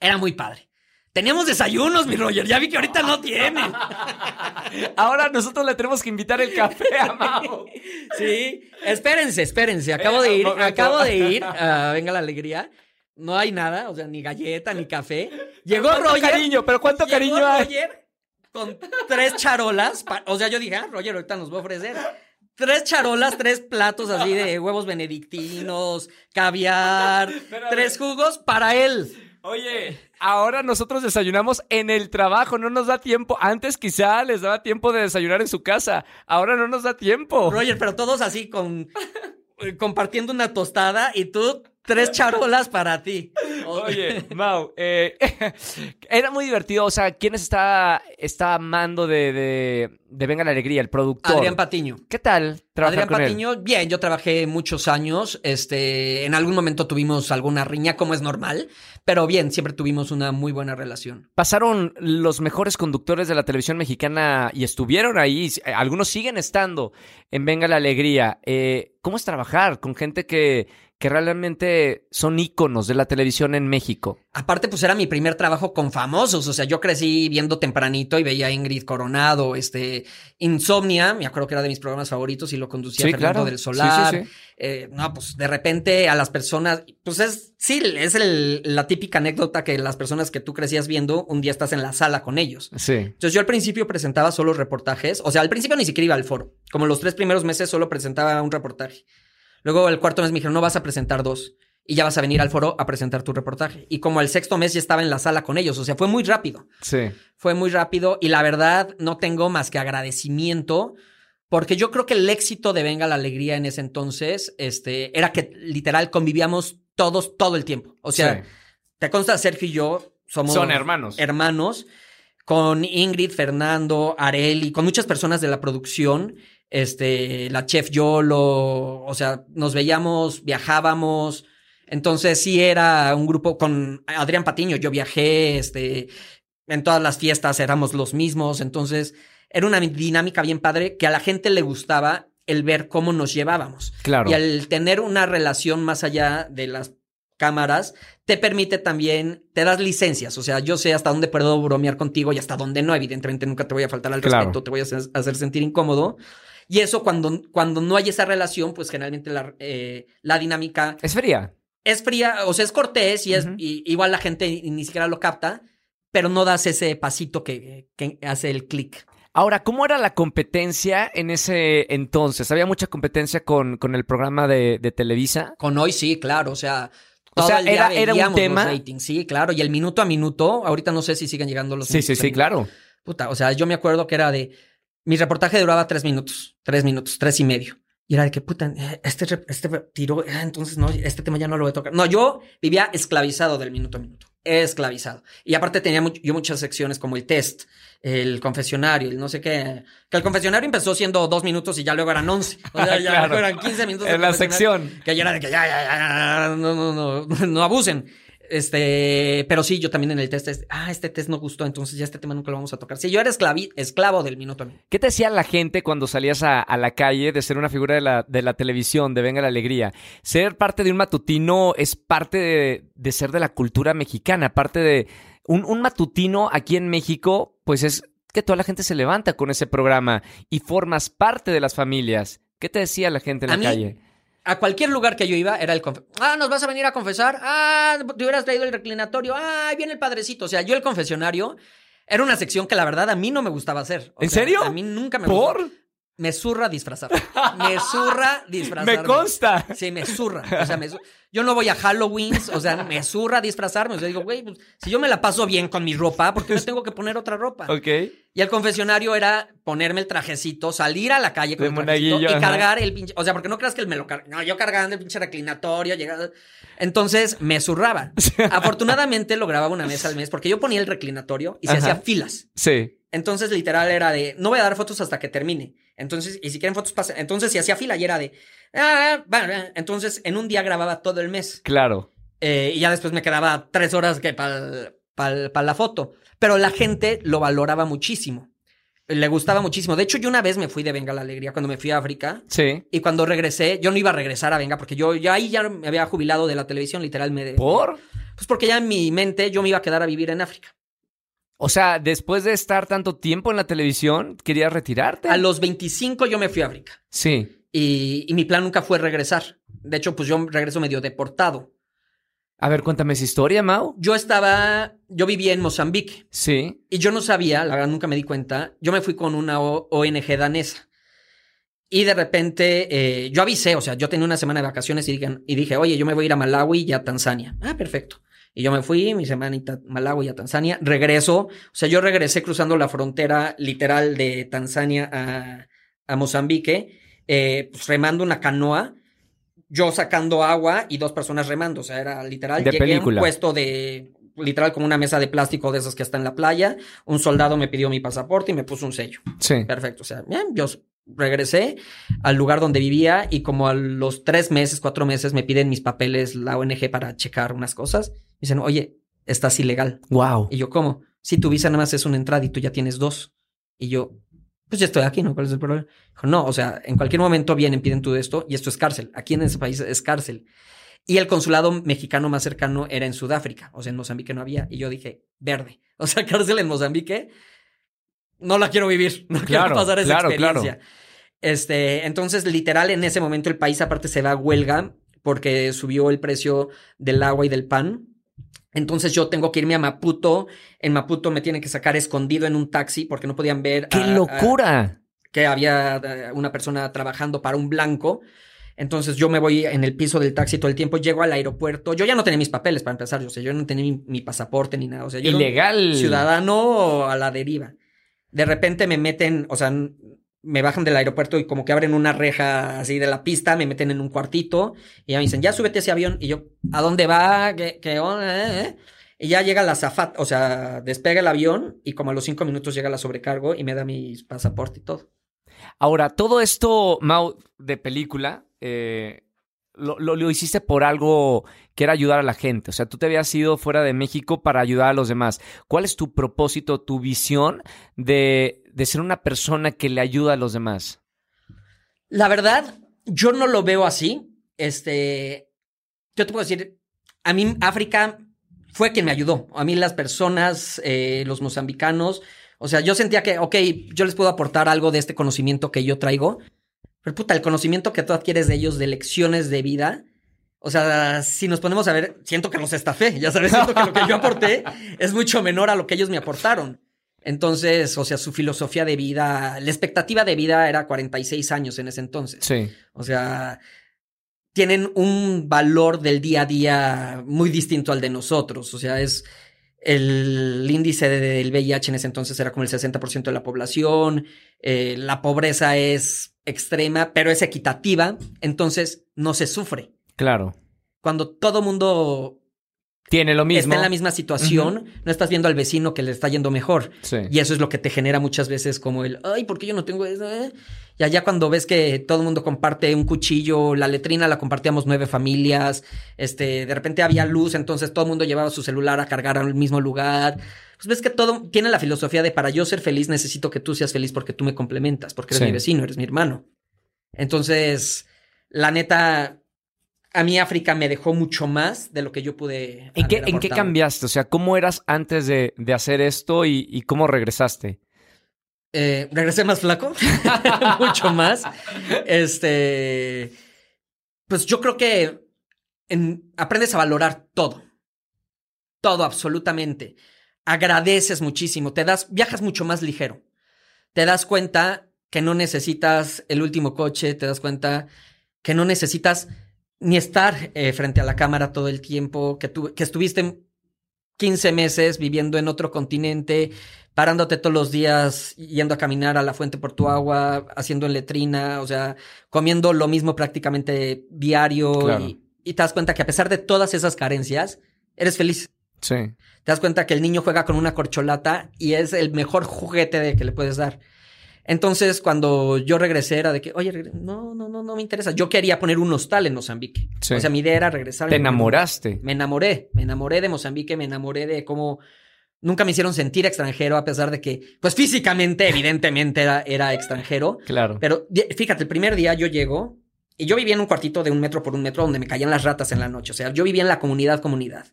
Era muy padre. Teníamos desayunos, mi Roger. Ya vi que ahorita no tienen. Ahora nosotros le tenemos que invitar el café a Mau. Sí, espérense, espérense. Acabo de ir, acabo de ir. Venga la alegría. No hay nada, o sea, ni galleta, ni café. Llegó ¿Cuánto Roger. cariño? ¿Pero cuánto llegó cariño hay? Roger con tres charolas. o sea, yo dije, ah, Roger ahorita nos va a ofrecer. Tres charolas, tres platos así de huevos benedictinos, caviar, tres jugos para él. Oye, ahora nosotros desayunamos en el trabajo, no nos da tiempo. Antes quizá les daba tiempo de desayunar en su casa, ahora no nos da tiempo. Roger, pero todos así con eh, compartiendo una tostada y tú tres charolas para ti. Oye, Mau, eh, era muy divertido. O sea, ¿quién está, está amando de, de, de Venga la Alegría? El productor. Adrián Patiño. ¿Qué tal Adrián con él? Patiño, bien, yo trabajé muchos años. Este, en algún momento tuvimos alguna riña, como es normal, pero bien, siempre tuvimos una muy buena relación. Pasaron los mejores conductores de la televisión mexicana y estuvieron ahí. Eh, Algunos siguen estando en Venga la Alegría. Eh, ¿Cómo es trabajar con gente que, que realmente son íconos de la televisión en México? Aparte, pues era mi primer trabajo con famosos. O sea, yo crecí viendo tempranito y veía a Ingrid Coronado, este, Insomnia, me acuerdo que era de mis programas favoritos y lo conducía Sí, Fernando claro. del Solar. sí, sí. Eh, no, pues de repente a las personas, pues es, sí, es el- la típica anécdota que las personas que tú crecías viendo, un día estás en la sala con ellos. Sí. Entonces yo al principio presentaba solo reportajes, o sea, al principio ni siquiera iba al foro, como los tres primeros meses solo presentaba un reportaje. Luego el cuarto mes me dijeron, no vas a presentar dos y ya vas a venir al foro a presentar tu reportaje. Y como el sexto mes ya estaba en la sala con ellos, o sea, fue muy rápido, Sí. fue muy rápido y la verdad no tengo más que agradecimiento. Porque yo creo que el éxito de Venga la Alegría en ese entonces, este, era que literal convivíamos todos todo el tiempo. O sea, Sí. te consta, Sergio y yo somos Son hermanos. hermanos, con Ingrid, Fernando, Areli, con muchas personas de la producción, este, la chef Yolo, o sea, nos veíamos, viajábamos, entonces sí era un grupo con Adrián Patiño, yo viajé, este, en todas las fiestas éramos los mismos, entonces era una dinámica bien padre que a la gente le gustaba el ver cómo nos llevábamos. Claro. Y al tener una relación más allá de las cámaras, te permite también, te das licencias. O sea, yo sé hasta dónde puedo bromear contigo y hasta dónde no. Evidentemente nunca te voy a faltar al Claro. respeto, te voy a hacer, hacer sentir incómodo. Y eso cuando, cuando no hay esa relación, pues generalmente la, eh, la dinámica Es fría. es fría, o sea, es cortés y es y- igual la gente ni siquiera lo capta, pero no das ese pasito que, que hace el clic. Ahora, ¿cómo era la competencia en ese entonces? ¿Había mucha competencia con, con el programa de, de Televisa? Con hoy sí, claro, o sea, O sea, el día era- era un tema. sí, claro, y el minuto a minuto, ahorita no sé si siguen llegando los Sí, sí, sí, claro. Puta, o sea, yo me acuerdo que era de mi reportaje duraba tres minutos, tres minutos, tres y medio. Y era de que, puta, eh, este, este tiro, ah, entonces no, este tema ya no lo voy a tocar. No, yo vivía esclavizado del minuto a minuto. Esclavizado. Y aparte tenía much- yo muchas secciones como el test, el confesionario, el no sé qué. Que el confesionario empezó siendo dos minutos y ya luego eran once. O sea, ya Claro. luego eran 15 minutos. En la sección. Que ya era de que ya, ya, ya, ya, no, no, no, no abusen. Este, pero sí, yo también en el test, es, ah, este test no gustó, entonces ya este tema nunca lo vamos a tocar. Sí, yo era esclavi- esclavo del minuto. ¿Qué te decía la gente cuando salías a, a la calle de ser una figura de la, de la televisión, de Venga la Alegría? Ser parte de un matutino es parte de, de ser de la cultura mexicana, parte de un, un matutino aquí en México, pues es que toda la gente se levanta con ese programa y formas parte de las familias. ¿Qué te decía la gente en A la mí- calle? A cualquier lugar que yo iba era el Ah, nos vas a venir a confesar. Ah, te hubieras traído el reclinatorio. Ah, ahí viene el padrecito. O sea, yo el confesionario era una sección que la verdad a mí no me gustaba hacer. O ¿En sea, serio? A mí nunca me gustó. Me zurra disfrazar. Me zurra disfrazar. Me consta. Sí, me zurra. O sea, me zu- yo no voy a Halloween, o sea, me zurra disfrazarme. O sea, digo, güey, pues, si yo me la paso bien con mi ropa, ¿por qué me tengo que poner otra ropa? Ok. Y el confesionario era ponerme el trajecito, salir a la calle con De el trajecito y ajá. cargar el pinche. O sea, porque no creas que él me lo carga. No, yo cargando el pinche reclinatorio, llegaba. Entonces me zurraba. Afortunadamente lo grababa una vez al mes porque yo ponía el reclinatorio y se Ajá. hacía filas. Sí. Entonces, literal, era de, no voy a dar fotos hasta que termine. Entonces, y si quieren fotos, pasen. Entonces, si hacía fila y era de, ah, bueno, eh. entonces, en un día grababa todo el mes. Claro. Eh, y ya después me quedaba tres horas que para la foto. Pero la gente lo valoraba muchísimo. Le gustaba muchísimo. De hecho, yo una vez me fui de Venga la Alegría cuando me fui a África. Sí. Y cuando regresé, yo no iba a regresar a Venga porque yo ya ahí ya me había jubilado de la televisión, literal. Me, ¿Por? Pues porque ya en mi mente yo me iba a quedar a vivir en África. O sea, después de estar tanto tiempo en la televisión, ¿querías retirarte? A los 25 yo me fui a África. Sí. Y, y mi plan nunca fue regresar. De hecho, pues yo regreso medio deportado. A ver, cuéntame esa historia, Mau. Yo estaba, yo vivía en Mozambique Sí. y yo no sabía, la verdad nunca me di cuenta, yo me fui con una O- ONG danesa. Y de repente, eh, yo avisé, o sea, yo tenía una semana de vacaciones y dije, y dije, oye, yo me voy a ir a Malawi y a Tanzania. Ah, perfecto. Y yo me fui, mi semanita a Malawi a Tanzania. Regreso, o sea, yo regresé cruzando la frontera literal de Tanzania a, a Mozambique, eh, pues, remando una canoa, yo sacando agua y dos personas remando. O sea, era literal. De Llegué a película. un puesto de, literal, como una mesa de plástico de esas que está en la playa. Un soldado me pidió mi pasaporte y me puso un sello. Sí. Perfecto. O sea, bien, yo regresé al lugar donde vivía y como a los tres meses, cuatro meses me piden mis papeles la ONG para checar unas cosas. Me dicen, oye, estás ilegal. Wow. Y yo, ¿cómo? Si tu visa nada más es una entrada y tú ya tienes dos. Y yo, pues ya estoy aquí, ¿no? ¿Cuál es el problema? Dijo, no, o sea, en cualquier momento vienen, piden tú esto y esto es cárcel. Aquí en ese país es cárcel. Y el consulado mexicano más cercano era en Sudáfrica, o sea, en Mozambique no había. Y yo dije, verde. O sea, cárcel en Mozambique, no la quiero vivir, no Claro, quiero pasar esa claro, claro. experiencia. Este, entonces, literal, en ese momento el país aparte se va a huelga porque subió el precio del agua y del pan. Entonces yo tengo que irme a Maputo. En Maputo me tienen que sacar escondido en un taxi porque no podían ver ¡Qué a- a- locura! que había eh, una persona trabajando para un blanco. Entonces yo me voy en el piso del taxi todo el tiempo, llego al aeropuerto. Yo ya no tenía mis papeles para empezar, yo, o sea, yo no tenía mi, mi pasaporte ni nada. O sea, yo era un Ilegal. ciudadano a la deriva. De repente me meten, o sea, me bajan del aeropuerto y como que abren una reja así de la pista, me meten en un cuartito y ya me dicen, ya súbete ese avión. Y yo, ¿a dónde va? ¿Qué, onda? Eh, eh?". Y ya llega la zafata, o sea, despega el avión y como a los cinco minutos llega la sobrecargo y me da mi pasaporte y todo. Ahora, todo esto, Mau, de película, eh, lo, lo- hiciste por algo que era ayudar a la gente. O sea, tú te habías ido fuera de México para ayudar a los demás. ¿Cuál es tu propósito, tu visión de, de ser una persona que le ayuda a los demás? La verdad, yo no lo veo así. Este, yo te puedo decir, a mí África fue quien me ayudó. A mí las personas, eh, los mozambicanos, o sea, yo sentía que, ok, yo les puedo aportar algo de este conocimiento que yo traigo, pero puta, el conocimiento que tú adquieres de ellos, de lecciones de vida. O sea, si nos ponemos a ver, siento que los estafé, ya sabes, siento que lo que yo aporté es mucho menor a lo que ellos me aportaron. Entonces, o sea, su filosofía de vida, la expectativa de vida era 46 años en ese entonces. Sí. O sea, tienen un valor del día a día muy distinto al de nosotros. O sea, es el índice de- del VIH en ese entonces era como el 60% de la población. eh, la pobreza es extrema, pero es equitativa, entonces no se sufre. Claro. Cuando todo mundo Tiene lo mismo. está en la misma situación, no estás viendo al vecino que le está yendo mejor. Sí. Y eso es lo que te genera muchas veces como el, ay, ¿por qué yo no tengo eso? eh?". Y allá cuando ves que todo el mundo comparte un cuchillo, la letrina la compartíamos nueve familias, este, de repente había luz, entonces todo el mundo llevaba su celular a cargar al mismo lugar. Pues ves que todo tiene la filosofía de para yo ser feliz necesito que tú seas feliz porque tú me complementas, porque eres Sí. mi vecino, eres mi hermano. Entonces, la neta, a mí África me dejó mucho más de lo que yo pude. ¿En qué, ¿En qué cambiaste? O sea, ¿cómo eras antes de, de hacer esto y, y cómo regresaste? Eh, regresé más flaco, mucho más. Este, pues yo creo que en- aprendes a valorar todo, todo absolutamente. Agradeces muchísimo, te das, viajas mucho más ligero. Te das cuenta que no necesitas el último coche, te das cuenta que no necesitas ni estar eh, frente a la cámara todo el tiempo, que, tu- que estuviste 15 meses viviendo en otro continente, parándote todos los días, yendo a caminar a la fuente por tu agua, haciendo en letrina, o sea, comiendo lo mismo prácticamente diario Claro. y, y te das cuenta que a pesar de todas esas carencias, eres feliz. Sí. Te das cuenta que el niño juega con una corcholata y es el mejor juguete de que le puedes dar. Entonces, cuando yo regresé, era de que, oye, no, no, no, no me interesa. Yo quería poner un hostal en Mozambique. Sí. O sea, mi idea era regresar. Te enamoraste. Me enamoré, me enamoré de Mozambique, me enamoré de cómo nunca me hicieron sentir extranjero, a pesar de que, pues físicamente, evidentemente era, era extranjero. Claro. Pero fíjate, el primer día yo llego y yo vivía en un cuartito de un metro por un metro donde me caían las ratas en la noche. O sea, yo vivía en la comunidad, comunidad.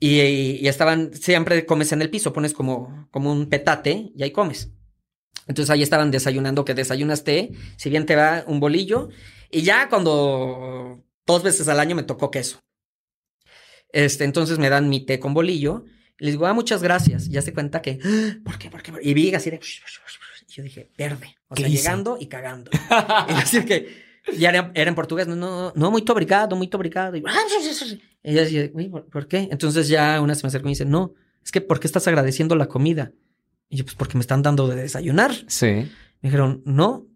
Y, y estaban, siempre comes en el piso, pones como, como un petate y ahí comes. Entonces ahí estaban desayunando, que desayunas té, si bien te va un bolillo. Y ya cuando dos veces al año me tocó queso. Este, entonces me dan mi té con bolillo. Y les digo, ah, muchas gracias. Y ya se cuenta que, "Ah, ¿por qué? ¿Por qué? Y vi así de, y yo dije, verde. O ¿Qué sea, llegando y cagando. y así que, ya era, era en portugués, no, no, no, muy obrigado, muy obrigado. Y, y yo decía, "Uy, ¿por ¿por qué? Entonces ya una se me acercó y dice, no, es que, ¿por qué estás agradeciendo la comida? Y yo, pues porque me están dando de desayunar. Sí. Me dijeron, no,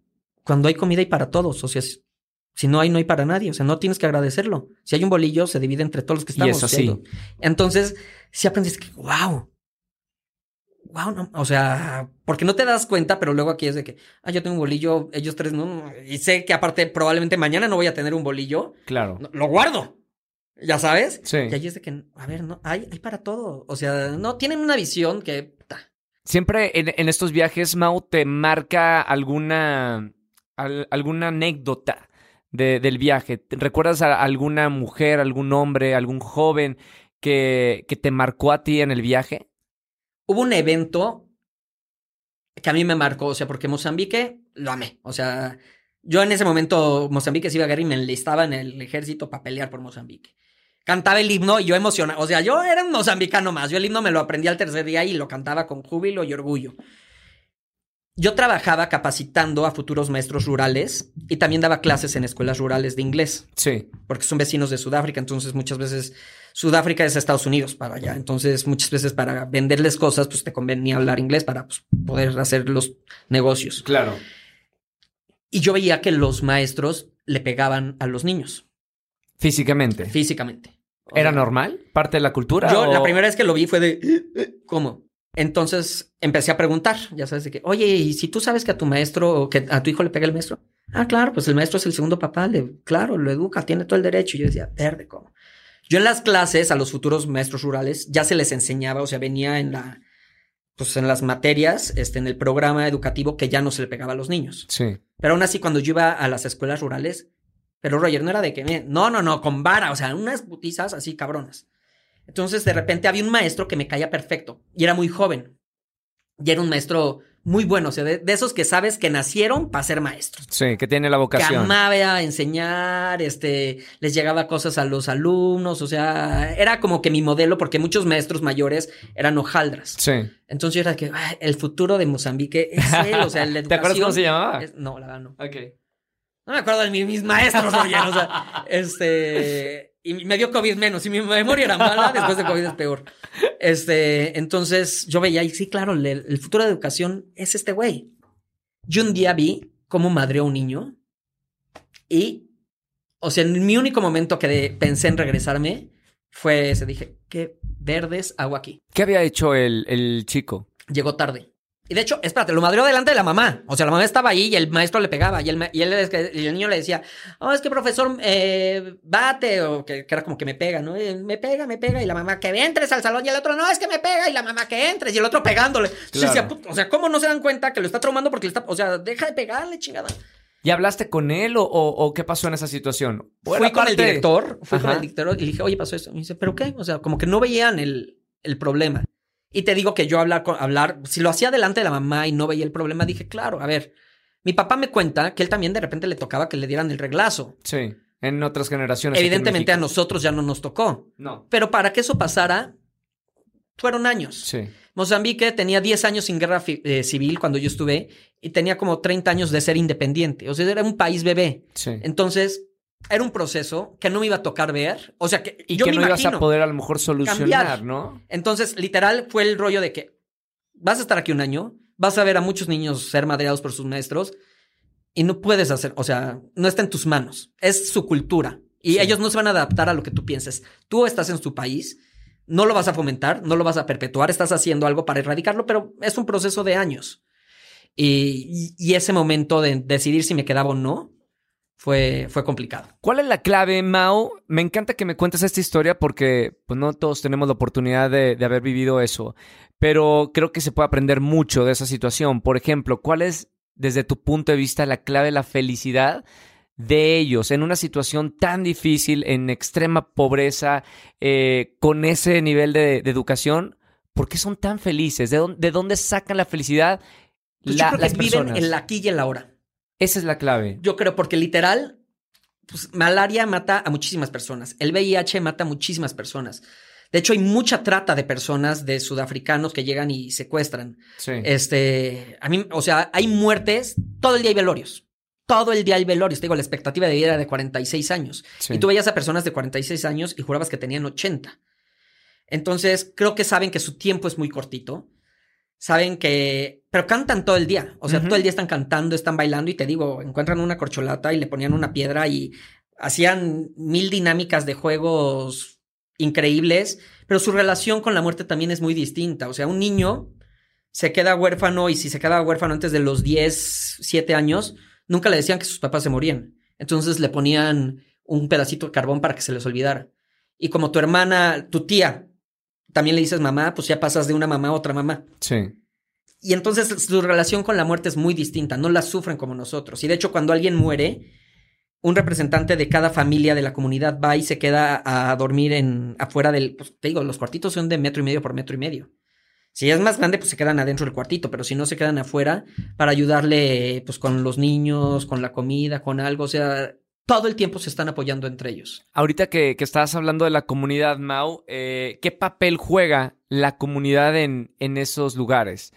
cuando hay comida hay para todos. O sea, si, no hay, no hay para nadie. O sea, no tienes que agradecerlo. Si hay un bolillo, se divide entre todos los que Y estamos. es Si hay así. do- Entonces, si aprendes que, wow. Wow, no, o sea, porque no te das cuenta, pero luego aquí es de que, ah, yo tengo un bolillo, ellos tres no, y sé que aparte probablemente mañana no voy a tener un bolillo, Claro. lo guardo, ya sabes. Sí. Y ahí es de que, a ver, no, hay, hay para todo, o sea, no, tienen una visión que, Siempre en, en estos viajes, Mau, te marca alguna, al- alguna anécdota de- del viaje. ¿Te- ¿Recuerdas a alguna mujer, algún hombre, algún joven que, que te marcó a ti en el viaje? hubo un evento que a mí me marcó, o sea, porque Mozambique lo amé. O sea, yo en ese momento Mozambique se iba a guerra y me enlistaba en el ejército para pelear por Mozambique. Cantaba el himno y yo emocionado. O sea, yo era un mozambicano más. Yo el himno me lo aprendí al tercer día y lo cantaba con júbilo y orgullo. Yo trabajaba capacitando a futuros maestros rurales y también daba clases en escuelas rurales de inglés Sí. porque son vecinos de Sudáfrica, entonces muchas veces Sudáfrica es Estados Unidos para allá, entonces muchas veces para venderles cosas, pues te convenía hablar inglés para pues, poder hacer los negocios. Claro. Y yo veía que los maestros le pegaban a los niños Físicamente. físicamente. ¿Era normal? ¿Parte de la cultura? Yo o- la primera vez que lo vi fue de, ¿cómo? Entonces empecé a preguntar, ya sabes, de que, oye, ¿y si tú sabes que a tu maestro o que a tu hijo le pega el maestro? Ah, claro, pues el maestro es el segundo papá, le, claro, lo educa, tiene todo el derecho. Y yo decía, verde, ¿cómo? Yo en las clases a los futuros maestros rurales ya se les enseñaba, o sea, venía en la, pues en las materias, este, en el programa educativo que ya no se le pegaba a los niños. Sí. Pero aún así, cuando yo iba a las escuelas rurales, pero Roger no era de que, "Miren, no, no, no, con vara, o sea, unas putizas así cabronas. Entonces, de repente había un maestro que me caía perfecto y era muy joven. Y era un maestro muy bueno, o sea, de, de esos que sabes que nacieron para ser maestros. Sí, que tiene la Que vocación. amaba enseñar, este, les llegaba cosas a los alumnos, o sea, era como que mi modelo, porque muchos maestros mayores eran hojaldras. Sí. Entonces yo era que, "Ay, el futuro de Mozambique es él, o sea, la ¿Te acuerdas cómo se educación llamaba? es- no, la verdad no. Ok. No me acuerdo de mis, mis maestros, oye, o sea, este, y me dio COVID menos, y mi memoria era mala, después de COVID es peor. Este, entonces yo veía, y sí, claro, el, el futuro de educación es este güey. Yo un día vi cómo madreó a un niño. Y, o sea, en mi único momento que de- pensé en regresarme fue ese. Dije, ¿qué verdes hago aquí? ¿Qué había hecho el, el chico? Llegó tarde. Y de hecho, espérate, lo madreó delante de la mamá. O sea, la mamá estaba ahí y el maestro le pegaba. Y el, y él, y el niño le decía, oh, es que profesor, eh, bate. O que, que era como que me pega, ¿no? Y, me pega, me pega. Y la mamá, que entres al salón. Y el otro, no, es que me pega. Y la mamá, que entres. Y el otro pegándole. Claro. decía, "Put- o sea, ¿cómo no se dan cuenta que lo está traumando porque le está. O sea, deja de pegarle, chingada. ¿Y hablaste con él o, o- o qué pasó en esa situación? ¿O Fui con el director, fui con el director y le dije, oye, pasó esto. Y me dice, ¿pero qué? O sea, como que no veían el, el problema. Y te digo que yo hablar, hablar, si lo hacía delante de la mamá y no veía el problema, dije, claro, a ver, mi papá me cuenta que él también de repente le tocaba que le dieran el reglazo. Sí, en otras generaciones. Evidentemente a nosotros ya no nos tocó. No. Pero para que eso pasara, fueron años. Sí. Mozambique tenía 10 años sin guerra eh, civil cuando yo estuve y tenía como 30 años de ser independiente. O sea, era un país bebé. Sí. Entonces, era un proceso que no me iba a tocar ver. O sea, que Y yo que me no ibas a poder a lo mejor solucionar, cambiar. ¿no? Entonces, literal, fue el rollo de que vas a estar aquí un año, vas a ver a muchos niños ser madreados por sus maestros y no puedes hacer, o sea, no está en tus manos. Es su cultura. Y Sí. ellos no se van a adaptar a lo que tú pienses. Tú estás en su país, no lo vas a fomentar, no lo vas a perpetuar, estás haciendo algo para erradicarlo, pero es un proceso de años. Y ese momento de decidir si me quedaba o no fue, fue complicado. ¿Cuál es la clave, Mao? Me encanta que me cuentes esta historia porque pues, no todos tenemos la oportunidad de, de haber vivido eso, pero creo que se puede aprender mucho de esa situación. Por ejemplo, ¿cuál es, desde tu punto de vista, la clave de la felicidad de ellos en una situación tan difícil, en extrema pobreza, eh, con ese nivel de, de educación? ¿Por qué son tan felices? ¿De dónde, de dónde sacan la felicidad Pues la- yo creo las viven en la aquí y en la ahora. Esa es la clave. Yo creo, porque literal, pues, malaria mata a muchísimas personas. El VIH mata a muchísimas personas. De hecho, hay mucha trata de personas de sudafricanos que llegan y secuestran. Sí. Este, a mí, o sea, hay muertes, todo el día hay velorios. Todo el día hay velorios. Te digo, la expectativa de vida era de 46 años. Sí. Y tú veías a personas de 46 años y jurabas que tenían 80. Entonces, creo que saben que su tiempo es muy cortito. Saben que. Pero cantan todo el día. O sea, todo el día están cantando, están bailando y te digo, encuentran una corcholata y le ponían una piedra y hacían mil dinámicas de juegos increíbles. Pero su relación con la muerte también es muy distinta. O sea, un niño se queda huérfano y si se queda huérfano antes de los 10, 7 años, nunca le decían que sus papás se morían. Entonces le ponían un pedacito de carbón para que se les olvidara. Y como tu hermana, tu tía, también le dices mamá, pues ya pasas de una mamá a otra mamá. Sí. Y entonces su relación con la muerte es muy distinta, no la sufren como nosotros. Y de hecho, cuando alguien muere, un representante de cada familia de la comunidad va y se queda a dormir en afuera del, pues te digo, los cuartitos son de metro y medio por metro y medio. Si es más grande, pues se quedan adentro del cuartito, pero si no, se quedan afuera para ayudarle, pues con los niños, con la comida, con algo. O sea, todo el tiempo se están apoyando entre ellos. Ahorita que, estabas hablando de la comunidad, Mau, eh, ¿qué papel juega la comunidad en, en esos lugares?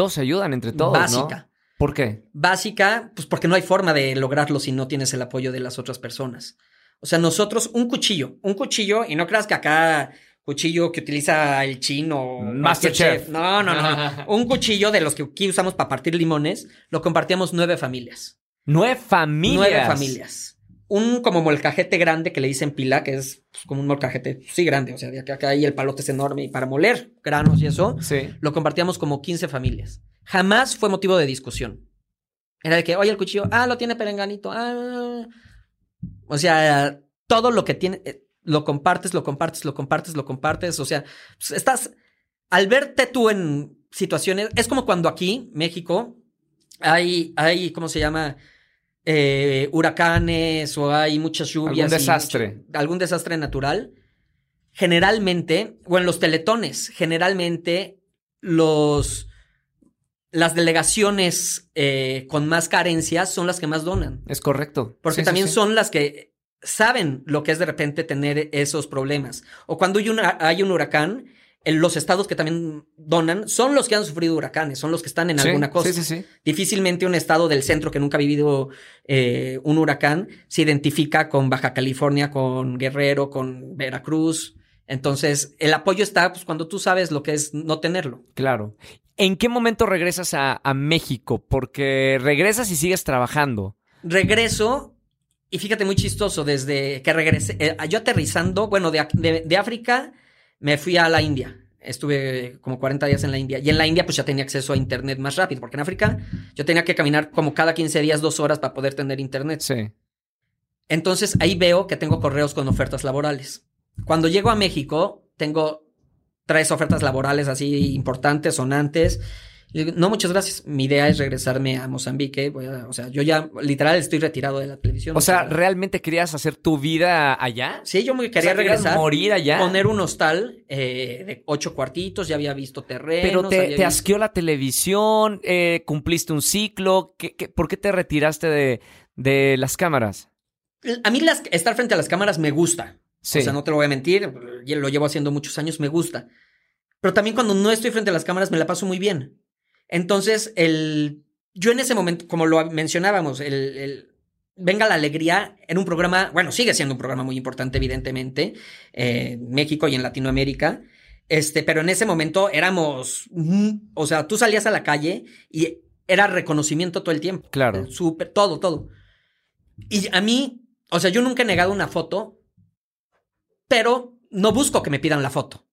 Todos se ayudan entre todos, Básica. ¿no? ¿Por qué? Básica, pues porque no hay forma de lograrlo si no tienes el apoyo de las otras personas. O sea, nosotros, un cuchillo, un cuchillo, y no creas que acá cuchillo que utiliza el chino. o Masterchef. No, no, no. un cuchillo de los que aquí usamos para partir limones, lo compartíamos nueve familias. Nueve familias. Nueve familias. Un como molcajete grande que le dicen pila, que es pues, como un molcajete, sí, grande. O sea, de acá, acá ahí el palote es enorme y para moler granos y eso, Sí. lo compartíamos como 15 familias. Jamás fue motivo de discusión. Era de que, oye, el cuchillo, ah, lo tiene perenganito. Ah. O sea, todo lo que tiene, eh, lo compartes, lo compartes, lo compartes, lo compartes. O sea, pues, estás, al verte tú en situaciones, es como cuando aquí, México, hay, hay, ¿cómo se llama? Eh, huracanes o hay muchas lluvias. Algún desastre. mucho- algún desastre natural. Generalmente, o en los teletones, generalmente los las delegaciones eh, con más carencias son las que más donan. Es correcto. Porque Sí, también sí. son las que saben lo que es de repente tener esos problemas. O cuando hay, una- hay un huracán, los estados que también donan son los que han sufrido huracanes, son los que están en Sí, alguna cosa. Sí, sí, sí. Difícilmente un estado del centro que nunca ha vivido eh, un huracán se identifica con Baja California, con Guerrero, con Veracruz. Entonces, el apoyo está pues, cuando tú sabes lo que es no tenerlo. Claro. ¿En qué momento regresas a, a México? Porque regresas y sigues trabajando. Regreso y fíjate, muy chistoso, desde que regresé, eh, yo aterrizando, bueno, de, de, de, África me fui a la India. Estuve como 40 días en la India. Y en la India pues ya tenía acceso a Internet más rápido, porque en África yo tenía que caminar como cada 15 días, dos horas para poder tener Internet. Sí. Entonces ahí veo que tengo correos con ofertas laborales. Cuando llego a México, tengo tres ofertas laborales así importantes, sonantes. No, muchas gracias. Mi idea es regresarme a Mozambique. o sea, yo ya literal estoy retirado de la televisión. O sea, ¿realmente querías hacer tu vida allá? Sí, yo me quería o sea, regresar. morir allá? Poner un hostal eh, de ocho cuartitos, ya había visto terrenos. Pero te, te visto... asqueó la televisión, eh, cumpliste un ciclo. ¿Qué, qué, por qué te retiraste de, de las cámaras? A mí las, estar frente a las cámaras me gusta. Sí. O sea, no te lo voy a mentir, lo llevo haciendo muchos años, me gusta. Pero también cuando no estoy frente a las cámaras me la paso muy bien. Entonces, el, yo en ese momento, como lo mencionábamos, el, el, Venga la Alegría en un programa, bueno, sigue siendo un programa muy importante, evidentemente, eh, en México y en Latinoamérica. Este, pero en ese momento éramos, o sea, tú salías a la calle y era reconocimiento todo el tiempo. Claro. Súper, todo, todo. Y a mí, o sea, yo nunca he negado una foto, pero no busco que me pidan la foto.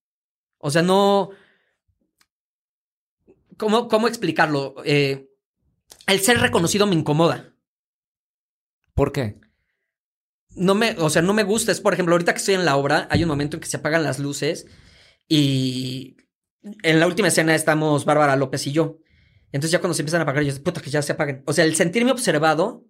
O sea, no, ¿Cómo, cómo explicarlo? Eh, el ser reconocido me incomoda. ¿Por qué? No me, o sea, no me gusta. Es, por ejemplo, ahorita que estoy en la obra, hay un momento en que se apagan las luces y en la última escena estamos Bárbara López y yo. Entonces ya cuando se empiezan a apagar, yo digo, puta, que ya se apaguen. O sea, el sentirme observado,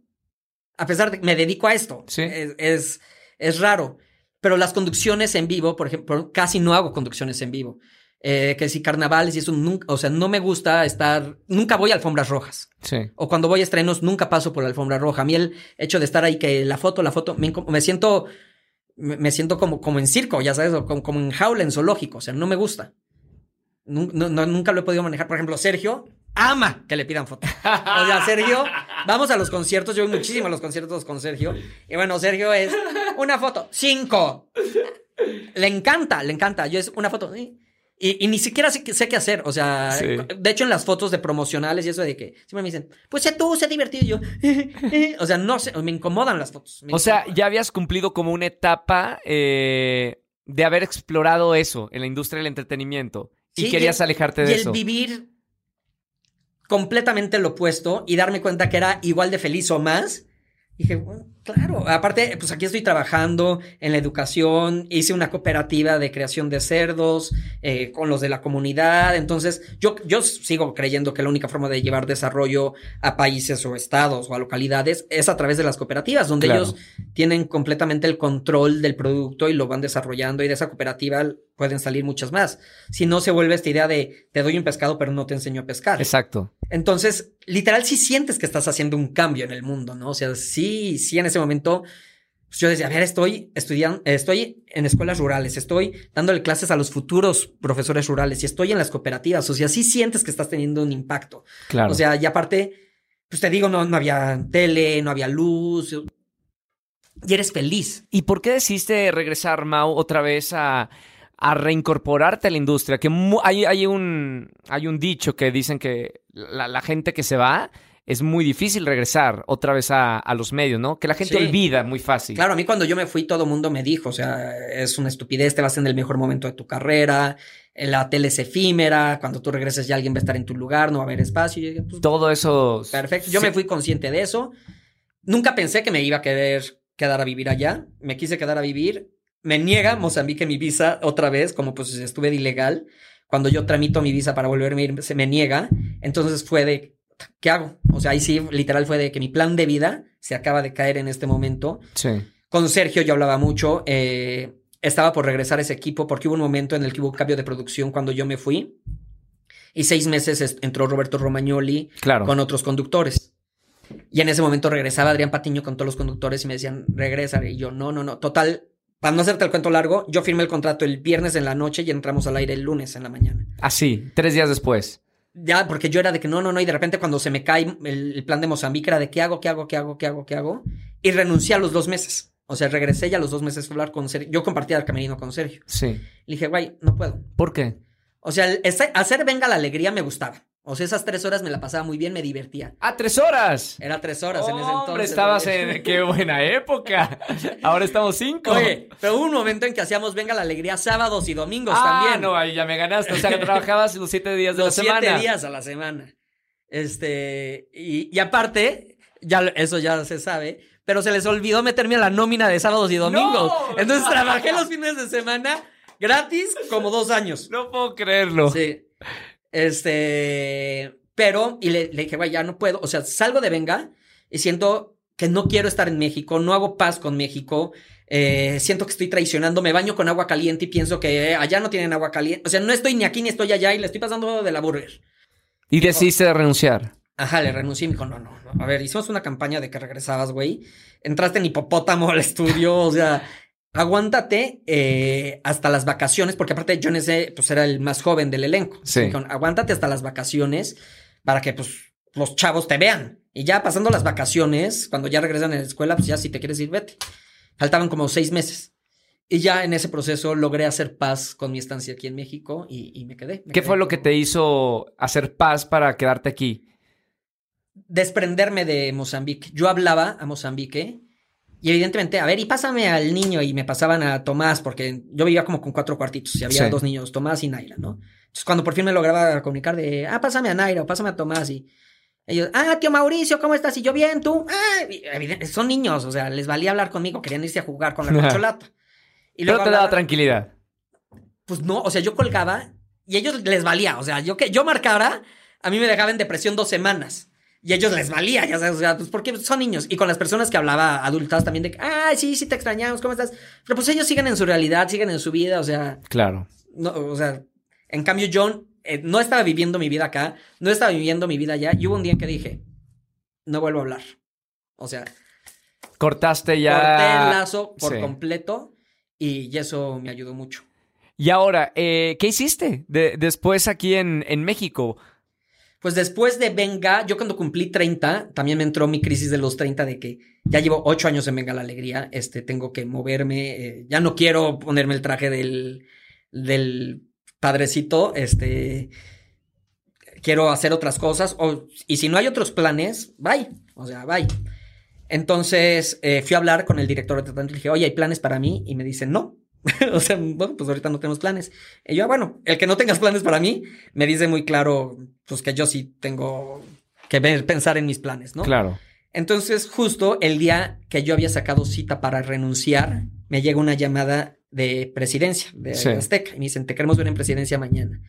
a pesar de que me dedico a esto, sí. es, es, es raro. Pero las conducciones en vivo, por ejemplo, casi no hago conducciones en vivo. Eh, que si carnavales y eso nunca, o sea, no me gusta estar, nunca voy a alfombras rojas. Sí. O cuando voy a estrenos, nunca paso por la alfombra roja. A mí el hecho de estar ahí, que la foto, la foto, me, me siento, me, siento como, como en circo, ya sabes, como, como, en jaula, en zoológico, o sea, no me gusta. No, no, nunca lo he podido manejar. Por ejemplo, Sergio ama que le pidan foto. O sea, Sergio, vamos a los conciertos, yo voy muchísimo a los conciertos con Sergio. Y bueno, Sergio es una foto, cinco. Le encanta, le encanta. Yo es una foto, ¿sí? Y, y, ni siquiera sé, sé, qué hacer. O sea, sí. de hecho, en las fotos de promocionales y eso de que siempre me dicen, pues sé tú, sé divertido. Y yo, o sea, no sé, me incomodan las fotos. o sea, ya habías cumplido como una etapa eh, de haber explorado eso en la industria del entretenimiento y sí, querías y, alejarte de y eso. el vivir completamente lo opuesto y darme cuenta que era igual de feliz o más. Dije, bueno, claro, aparte, pues aquí estoy trabajando en la educación, hice una cooperativa de creación de cerdos eh, con los de la comunidad, entonces yo, yo sigo creyendo que la única forma de llevar desarrollo a países o estados o a localidades es a través de las cooperativas, donde Claro. ellos tienen completamente el control del producto y lo van desarrollando y de esa cooperativa pueden salir muchas más. Si no se vuelve esta idea de te doy un pescado pero no te enseño a pescar. Exacto. Entonces, literal, sí sientes que estás haciendo un cambio en el mundo, ¿no? O sea, sí, sí, en ese momento, pues yo decía, a ver, estoy estudiando, estoy en escuelas rurales, estoy dándole clases a los futuros profesores rurales y estoy en las cooperativas. O sea, sí sientes que estás teniendo un impacto. Claro. O sea, y aparte, pues te digo, no, no había tele, no había luz. Y eres feliz. ¿Y por qué decidiste regresar, Mau, otra vez a, a reincorporarte a la industria? Que hay, hay, un, hay un dicho que dicen que la, la, gente que se va es muy difícil regresar otra vez a, a los medios, ¿no? Que la gente Sí. olvida muy fácil. Claro, a mí cuando yo me fui, todo el mundo me dijo, o sea, es una estupidez, te vas en el mejor momento de tu carrera, la tele es efímera, cuando tú regreses ya alguien va a estar en tu lugar, no va a haber espacio. Y yo dije, pues, Todo eso. Perfecto. Yo sí. me fui consciente de eso. Nunca pensé que me iba a querer quedar a vivir allá. Me quise quedar a vivir. Me niega Mozambique mi visa otra vez, como pues estuve de ilegal. Cuando yo tramito mi visa para volverme a ir, se me niega. Entonces fue de, ¿qué hago? O sea, ahí sí, literal fue de que mi plan de vida se acaba de caer en este momento. Sí. Con Sergio yo hablaba mucho. Eh, estaba por regresar a ese equipo porque hubo un momento en el que hubo cambio de producción cuando yo me fui. Y seis meses entró Roberto Romagnoli Claro. con otros conductores. Y en ese momento regresaba Adrián Patiño con todos los conductores y me decían, regresa. Y yo, no, no, no. Total, para no hacerte el cuento largo, yo firmé el contrato el viernes en la noche y entramos al aire el lunes en la mañana. Así, tres días después. Ya, porque yo era de que no, no, no. Y de repente cuando se me cae el, el plan de Mozambique era de qué hago, qué hago, qué hago, qué hago, qué hago. Y renuncié a los dos meses. O sea, regresé ya a los dos meses a hablar con Sergio. Yo compartía el camerino con Sergio. Sí. Le dije, güey, no puedo. ¿Por qué? O sea, el- ese- hacer Venga la Alegría me gustaba. O sea, esas tres horas me la pasaba muy bien, me divertía. ¡Ah, tres horas! Era tres horas en ese entonces. Hombre, estabas en... ¡Qué buena época! Ahora estamos cinco. Oye, pero hubo un momento en que hacíamos Venga la Alegría sábados y domingos ah, también. no, ahí ya me ganaste. O sea, que trabajabas los siete días de Los la semana. siete días a la semana. Este, y, y aparte, ya eso ya se sabe, pero se les olvidó meterme a la nómina de sábados y domingos. ¡No! Entonces trabajé los fines de semana gratis como dos años. No puedo creerlo. Sí. Este, pero, y le, le dije, güey, ya no puedo. O sea, salgo de Venga y siento que no quiero estar en México, no hago paz con México. eh, siento que estoy traicionando, me baño con agua caliente y pienso que eh, allá no tienen agua caliente. O sea, no estoy ni aquí ni estoy allá y le estoy pasando de la burger. Y decidiste renunciar. Ajá, le renuncié y me dijo, no, no, no. A ver, hicimos una campaña de que regresabas, güey. Entraste en hipopótamo al estudio, o sea, aguántate eh, hasta las vacaciones, porque aparte yo en ese, pues era el más joven del elenco. Sí. Dijeron, aguántate hasta las vacaciones para que, pues, los chavos te vean. Y ya pasando las vacaciones, cuando ya regresan a la escuela, pues ya si te quieres ir, vete. Faltaban como seis meses. Y ya en ese proceso logré hacer paz con mi estancia aquí en México y, y me quedé. me ¿Qué quedé fue lo que como- te hizo hacer paz para quedarte aquí? desprenderme de Mozambique. Yo hablaba a Mozambique y evidentemente, a ver, y pásame al niño y me pasaban a Tomás porque yo vivía como con cuatro cuartitos y había Sí. dos niños, Tomás y Naira, ¿no? Entonces cuando por fin me lograba comunicar de, ah, pásame a Naira o pásame a Tomás y ellos, ah, tío Mauricio, ¿cómo estás? Y yo bien, tú, ah, evidente- son niños, o sea, les valía hablar conmigo, querían irse a jugar con la corcholata. Y Pero luego te daba tranquilidad. pues no, o sea, yo colgaba y ellos les valía, o sea, yo que yo marcara, a mí me dejaba en depresión dos semanas. Y ellos les valía, ya sabes, o sea, pues porque son niños. Y con las personas que hablaba adultas también de que, ay, sí, sí te extrañamos, ¿cómo estás? Pero pues ellos siguen en su realidad, siguen en su vida, o sea, Claro. no, o sea, en cambio yo eh, no estaba viviendo mi vida acá, no estaba viviendo mi vida allá. Y hubo un día en que dije, no vuelvo a hablar. O sea, Cortaste ya. corté el lazo por Sí. completo y eso me ayudó mucho. Y ahora, eh, ¿qué hiciste de- después aquí en, en México? Pues después de Venga, yo cuando cumplí 30, también me entró mi crisis de los 30 de que ya llevo 8 años en Venga la Alegría, este, tengo que moverme, eh, ya no quiero ponerme el traje del, del padrecito, este, quiero hacer otras cosas, o, y si no hay otros planes, bye, o sea, bye. Entonces eh, fui a hablar con el director de tratamiento y dije, oye, ¿hay planes para mí? Y me dicen, no. o sea, bueno, pues ahorita no tenemos planes. Y yo, "Ah, bueno, el que no tengas planes para mí, me dice muy claro, pues que yo sí tengo que ver- pensar en mis planes, ¿no? Claro. Entonces, justo el día que yo había sacado cita para renunciar, me llega una llamada de presidencia, de Sí. Azteca, y me dicen, te queremos ver en presidencia mañana.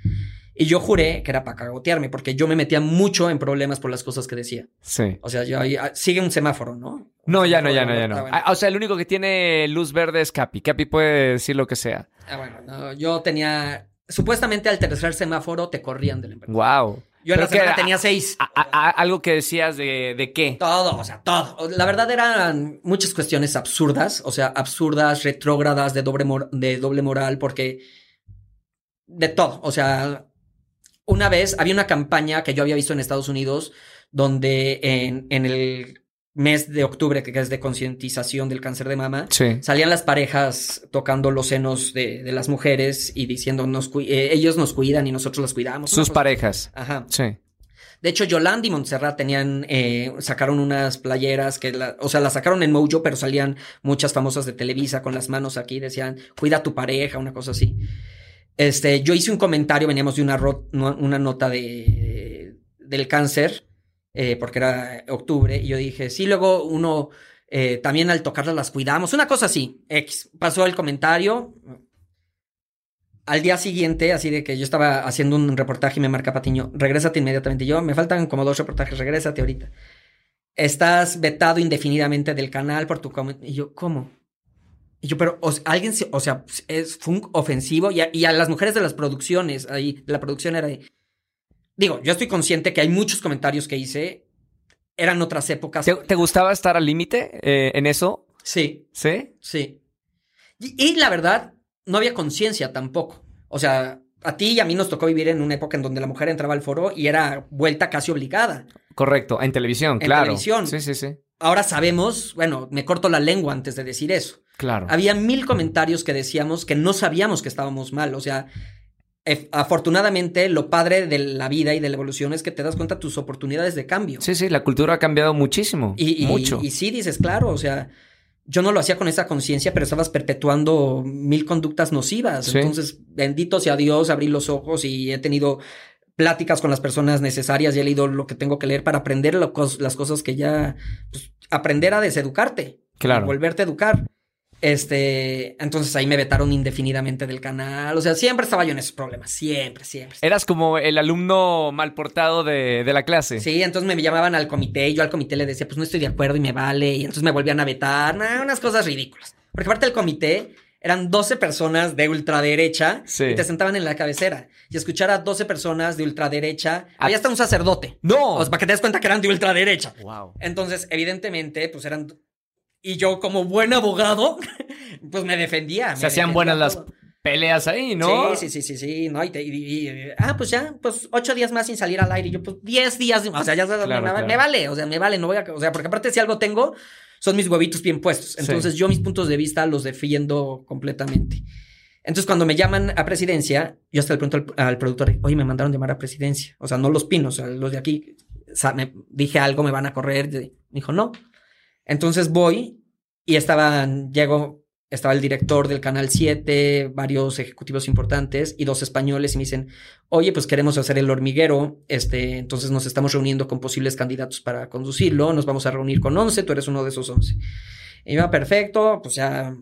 Y yo juré que era para cagotearme, porque yo me metía mucho en problemas por las cosas que decía. Sí. O sea, yo ahí- ah, sigue un semáforo, ¿no? No, ya no, ya no, ya no. Ah, o sea, el único que tiene luz verde es Capi. Capi puede decir lo que sea. Ah, bueno, no, yo tenía. Supuestamente al tercer semáforo te corrían de la empresa. Wow. Yo en la Pero semana era- tenía seis. a- a- a- algo que decías de, de qué. Todo, o sea, todo. La verdad eran muchas cuestiones absurdas, o sea, absurdas, retrógradas, de doble, mor- de doble moral, porque de todo. O sea, una vez había una campaña que yo había visto en Estados Unidos donde en, en el mes de octubre, que es de concientización del cáncer de mama, Sí. salían las parejas tocando los senos de, de las mujeres y diciendo, nos eh, ellos nos cuidan y nosotros las cuidamos. Sus parejas. Ajá. Sí. De hecho, Yolanda y Montserrat tenían, eh, sacaron unas playeras que, la- o sea, las sacaron en Mojo, pero salían muchas famosas de Televisa con las manos aquí, decían, cuida a tu pareja, una cosa así. Este, yo hice un comentario, veníamos de una, una nota de, del cáncer, eh, porque era octubre, y yo dije, sí, luego uno, eh, también al tocarlas las cuidamos, una cosa así, X. Pasó el comentario. Al día siguiente, así de que yo estaba haciendo un reportaje y me marca Patiño, regrésate inmediatamente. Yo, me faltan como dos reportajes, regrésate ahorita. Estás vetado indefinidamente del canal por tu comentario. Y yo, ¿cómo? Y yo, pero, o sea, alguien, se- o sea, es, fue un ofensivo y a, y a las mujeres de las producciones, ahí, de la producción era de... Digo, yo estoy consciente que hay muchos comentarios que hice, eran otras épocas. ¿Te, te gustaba estar al límite eh, en eso? Sí, ¿Sí? Sí. Y, y la verdad, no había conciencia tampoco. O sea, a ti y a mí nos tocó vivir en una época en donde la mujer entraba al foro y era vuelta casi obligada. Correcto. En televisión, En claro. televisión. Sí, sí, sí. Ahora sabemos, bueno, me corto la lengua antes de decir eso. Claro. Había mil comentarios que decíamos que no sabíamos que estábamos mal. O sea, afortunadamente, lo padre de la vida y de la evolución es que te das cuenta de tus oportunidades de cambio. Sí, sí, la cultura ha cambiado muchísimo. Y, y- mucho. y sí dices, claro, o sea, yo no lo hacía con esa conciencia, pero estabas perpetuando mil conductas nocivas. Sí. Entonces, bendito sea Dios, abrí los ojos y he tenido pláticas con las personas necesarias y he leído lo que tengo que leer para aprender lo las cosas que ya, pues, aprender a deseducarte. Claro. Volverte a educar. Este, entonces ahí me vetaron indefinidamente del canal. O sea, siempre estaba yo en esos problemas. Siempre, siempre. Eras como el alumno mal portado de, de la clase. Sí, entonces me llamaban al comité y yo al comité le decía, pues no estoy de acuerdo y me vale. Y entonces me volvían a vetar. Nah, unas cosas ridículas. Porque aparte del comité eran 12 personas de ultraderecha Sí. y te sentaban en la cabecera. Y escuchar a 12 personas de ultraderecha, Ah. había hasta un sacerdote. ¡No! O sea, para que te des cuenta que eran de ultraderecha. Wow. Entonces, evidentemente, pues eran... Y yo como buen abogado, pues me defendía. Se me hacían defendía buenas las. Peleas ahí, ¿no? Sí, sí, sí, sí, sí, no, y, te- y- y- ah, pues ya, pues ocho días más sin salir al aire, y yo, pues diez días, o sea, ya Claro, me, claro. me vale, o sea, me vale, no voy a, o sea, porque aparte si algo tengo, son mis huevitos bien puestos, entonces yo mis puntos de vista los defiendo completamente. Entonces cuando me llaman a presidencia, yo hasta le pregunto al, al productor, oye, me mandaron llamar a presidencia, o sea, no los pinos, o sea, los de aquí, o sea, me dije algo, me van a correr, me dijo, no. Entonces voy y estaban, llego, estaba el director del Canal 7, varios ejecutivos importantes y dos españoles y me dicen, oye, pues queremos hacer el hormiguero, este, entonces nos estamos reuniendo con posibles candidatos para conducirlo, nos vamos a reunir con 11, tú eres uno de esos 11. Y iba perfecto, pues ya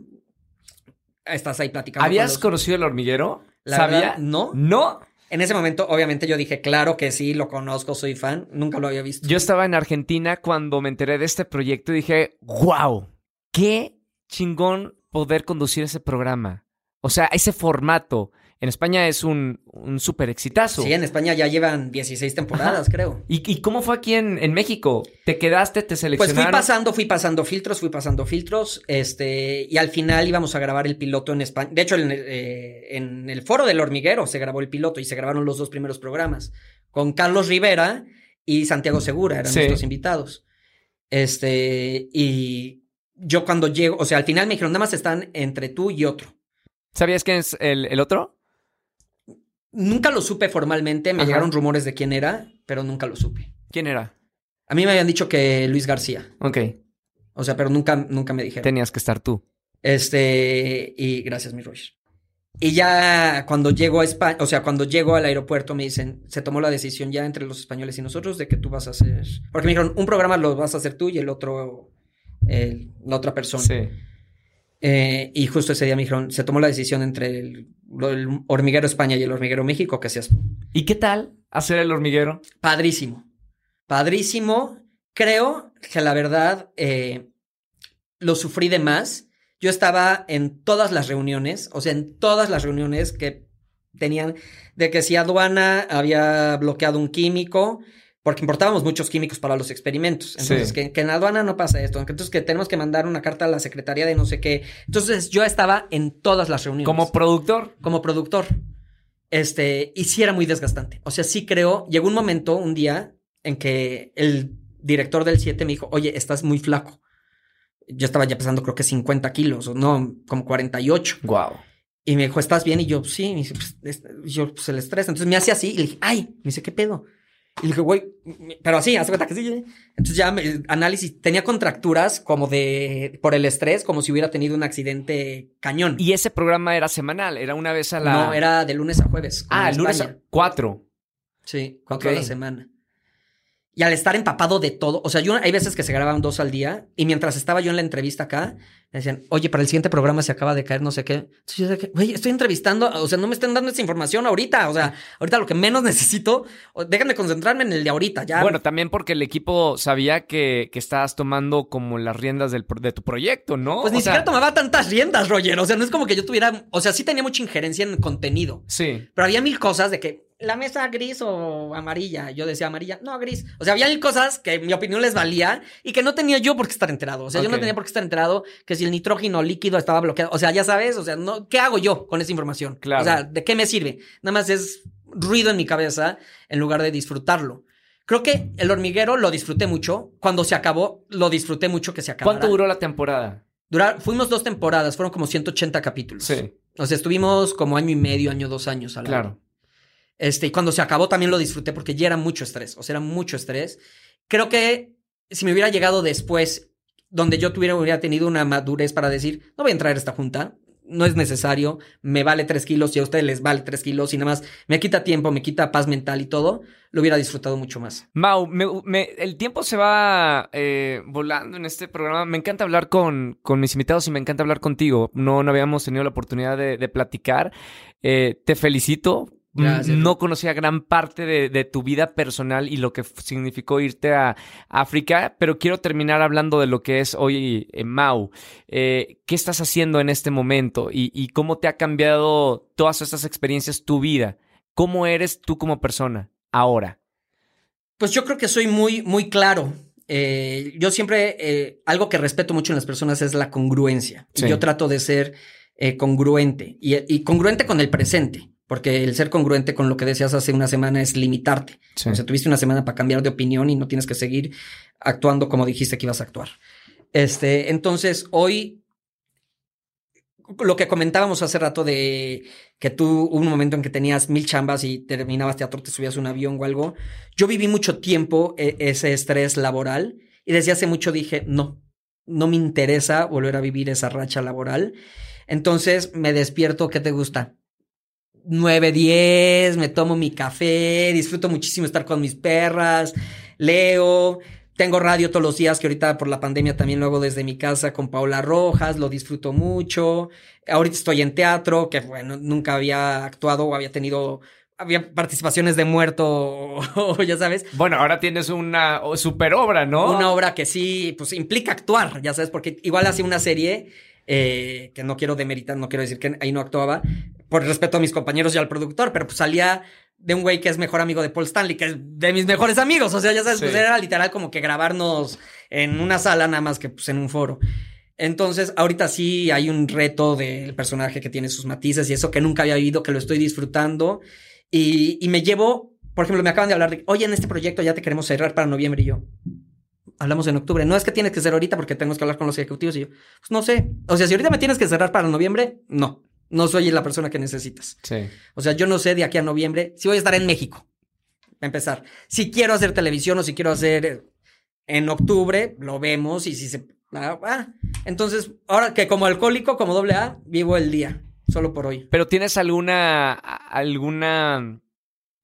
estás ahí platicando. con ¿Habías los- conocido el hormiguero? La ¿Sabía? verdad, no. No. En ese momento, obviamente, yo dije, claro que sí, lo conozco, soy fan, nunca lo había visto. Yo estaba en Argentina cuando me enteré de este proyecto y dije, wow, qué chingón poder conducir ese programa. O sea, ese formato. En España es un, un súper exitazo. Sí, en España ya llevan 16 temporadas, creo. ¿Y, y cómo fue aquí en, en México? ¿Te quedaste, te Pues seleccionaron? fui pasando, fui pasando filtros, fui pasando filtros, este, y al final íbamos a grabar el piloto en España. De hecho, en, el- eh, en el foro del hormiguero se grabó el piloto y se grabaron los dos primeros programas con Carlos Rivera y Santiago Segura, eran Sí. nuestros invitados. Este, y yo cuando llego, o sea, al final me dijeron, nada más están entre tú y otro. ¿Sabías quién es el, el otro? Nunca lo supe formalmente, me Ajá. llegaron rumores de quién era, pero nunca lo supe. ¿Quién era? A mí me habían dicho que Luis García, Ok, o sea, pero nunca, nunca me dijeron. tenías que estar tú. Este, y gracias, mi Roger. Y ya cuando llego a España, o sea, cuando llego al aeropuerto me dicen, se tomó la decisión ya entre los españoles y nosotros de que tú vas a hacer, porque me dijeron, un programa lo vas a hacer tú y el otro, el- la otra persona. Sí. Eh, y justo ese día me dijeron, se tomó la decisión entre el, hormiguero España y el hormiguero México, que seas tú. ¿Y qué tal hacer el hormiguero? Padrísimo. Padrísimo. Creo que la verdad eh, lo sufrí de más. Yo estaba en todas las reuniones, o sea, en todas las reuniones que tenían de que si aduana había bloqueado un químico, porque importábamos muchos químicos para los experimentos. Entonces, Sí. que, que en aduana no pasa esto. Entonces, que tenemos que mandar una carta a la secretaría de no sé qué. Entonces, yo estaba en todas las reuniones Como productor. como productor. Este, y sí era muy desgastante. O sea, sí creo, llegó un momento, un día, en que el director del 7 me dijo, oye, estás muy flaco. Yo estaba ya pesando creo que 50 kilos, o no, como 48. Wow. Y me dijo, ¿estás bien? Y yo, sí, me dice, pues, es- yo, pues el estrés. Entonces me hace así y le dije, ay, me dice, ¿qué pedo? Y dije, güey, pero así, haz de cuenta que sí. ¿eh? Entonces ya me- análisis, tenía contracturas como de, por el estrés, como si hubiera tenido un accidente cañón. Y ese programa era semanal, era una vez a la. No, era de lunes a jueves. Ah, lunes a cuatro. Sí, cuatro a la semana. Y al estar empapado de todo, o sea, yo hay veces que se grababan dos al día y mientras estaba yo en la entrevista acá, me decían, oye, para el siguiente programa se acaba de caer no sé qué. Entonces yo dije, güey, estoy entrevistando, o sea, no me estén dando esa información ahorita, o sea, ahorita lo que menos necesito, déjenme concentrarme en el de ahorita, ya. Bueno, también porque el equipo sabía que, que estabas tomando como las riendas del, de tu proyecto, ¿no? pues ni sea, siquiera tomaba tantas riendas, Roger, o sea, no es como que yo tuviera, o sea, sí tenía mucha injerencia en contenido. Sí. Pero había mil cosas de que la mesa gris o amarilla. Yo decía amarilla, no, gris. O sea, había cosas que mi opinión les valía y que no tenía yo por qué estar enterado. O sea, yo no tenía por qué estar enterado que si el nitrógeno líquido estaba bloqueado. O sea, ya sabes, o sea, no, ¿qué hago yo con esa información? Claro. O sea, ¿de qué me sirve? Nada más es ruido en mi cabeza en lugar de disfrutarlo. Creo que el hormiguero lo disfruté mucho. Cuando se acabó, lo disfruté mucho que se acabara. ¿Cuánto duró la temporada? Durar- fuimos dos temporadas, fueron como 180 capítulos. Sí, O sea, estuvimos como año y medio, año, dos años al claro. Este, y cuando se acabó también lo disfruté porque ya era mucho estrés, o sea, era mucho estrés. Creo que si me hubiera llegado después, donde yo tuviera, hubiera tenido una madurez para decir, no voy a entrar a esta junta, no es necesario, me vale tres kilos y a ustedes les vale tres kilos y nada más me quita tiempo, me quita paz mental y todo, lo hubiera disfrutado mucho más. Mau, el tiempo se va eh, volando en este programa. Me encanta hablar con, con, mis invitados y me encanta hablar contigo. No, no habíamos tenido la oportunidad de, platicar. Eh, te felicito no conocía gran parte de, tu vida personal y lo que significó irte a África, pero quiero terminar hablando de lo que es hoy en Mau. Eh, ¿Qué estás haciendo en este momento y, cómo te ha cambiado todas estas experiencias tu vida? ¿Cómo eres tú como persona ahora? Pues yo creo que soy muy, muy claro. Eh, yo siempre, eh, algo que respeto mucho en las personas es la congruencia. yo trato de ser congruente y congruente con el presente. Porque el ser congruente con lo que decías hace una semana es limitarte. O sea, tuviste una semana para cambiar de opinión y no tienes que seguir actuando como dijiste que ibas a actuar. Este, entonces, hoy, lo que comentábamos hace rato de que tú hubo un momento en que tenías mil chambas y terminabas teatro, te subías un avión o algo. Yo viví mucho tiempo e, ese estrés laboral y desde hace mucho dije, no, no me interesa volver a vivir esa racha laboral. Entonces me despierto, ¿qué te gusta? 9, 10, me tomo mi café, disfruto muchísimo estar con mis perras, leo, tengo radio todos los días, que ahorita por la pandemia también lo hago desde mi casa con Paula Rojas, lo disfruto mucho. Ahorita estoy en teatro, que bueno, nunca había actuado o había tenido había participaciones de muerto, ya sabes. Bueno, ahora tienes una super obra, ¿no? Una obra que sí, pues implica actuar, ya sabes, porque igual hacía una serie eh, que no quiero demeritar, no quiero decir que ahí no actuaba, por respeto a mis compañeros y al productor, pero pues salía de un güey que es mejor amigo de Paul Stanley, que es de mis mejores amigos. O sea, ya sabes, pues era literal como que grabarnos en una sala nada más que pues en un foro. Entonces, ahorita sí hay un reto del personaje que tiene sus matices y eso que nunca había vivido, que lo estoy disfrutando. Y, y me llevo, por ejemplo, me acaban de hablar de, oye, en este proyecto ya te queremos cerrar para noviembre y yo. Hablamos en octubre. No es que tienes que ser ahorita porque tenemos que hablar con los ejecutivos y yo, pues no sé. O sea, si ahorita me tienes que cerrar para noviembre, no. No soy la persona que necesitas. Sí. O sea, yo no sé de aquí a noviembre si voy a estar en México. A empezar. Si quiero hacer televisión o si quiero hacer en octubre, lo vemos y si se. Ah, ah. entonces, ahora que como alcohólico, como doble A, vivo el día, solo por hoy. Pero ¿tienes alguna, alguna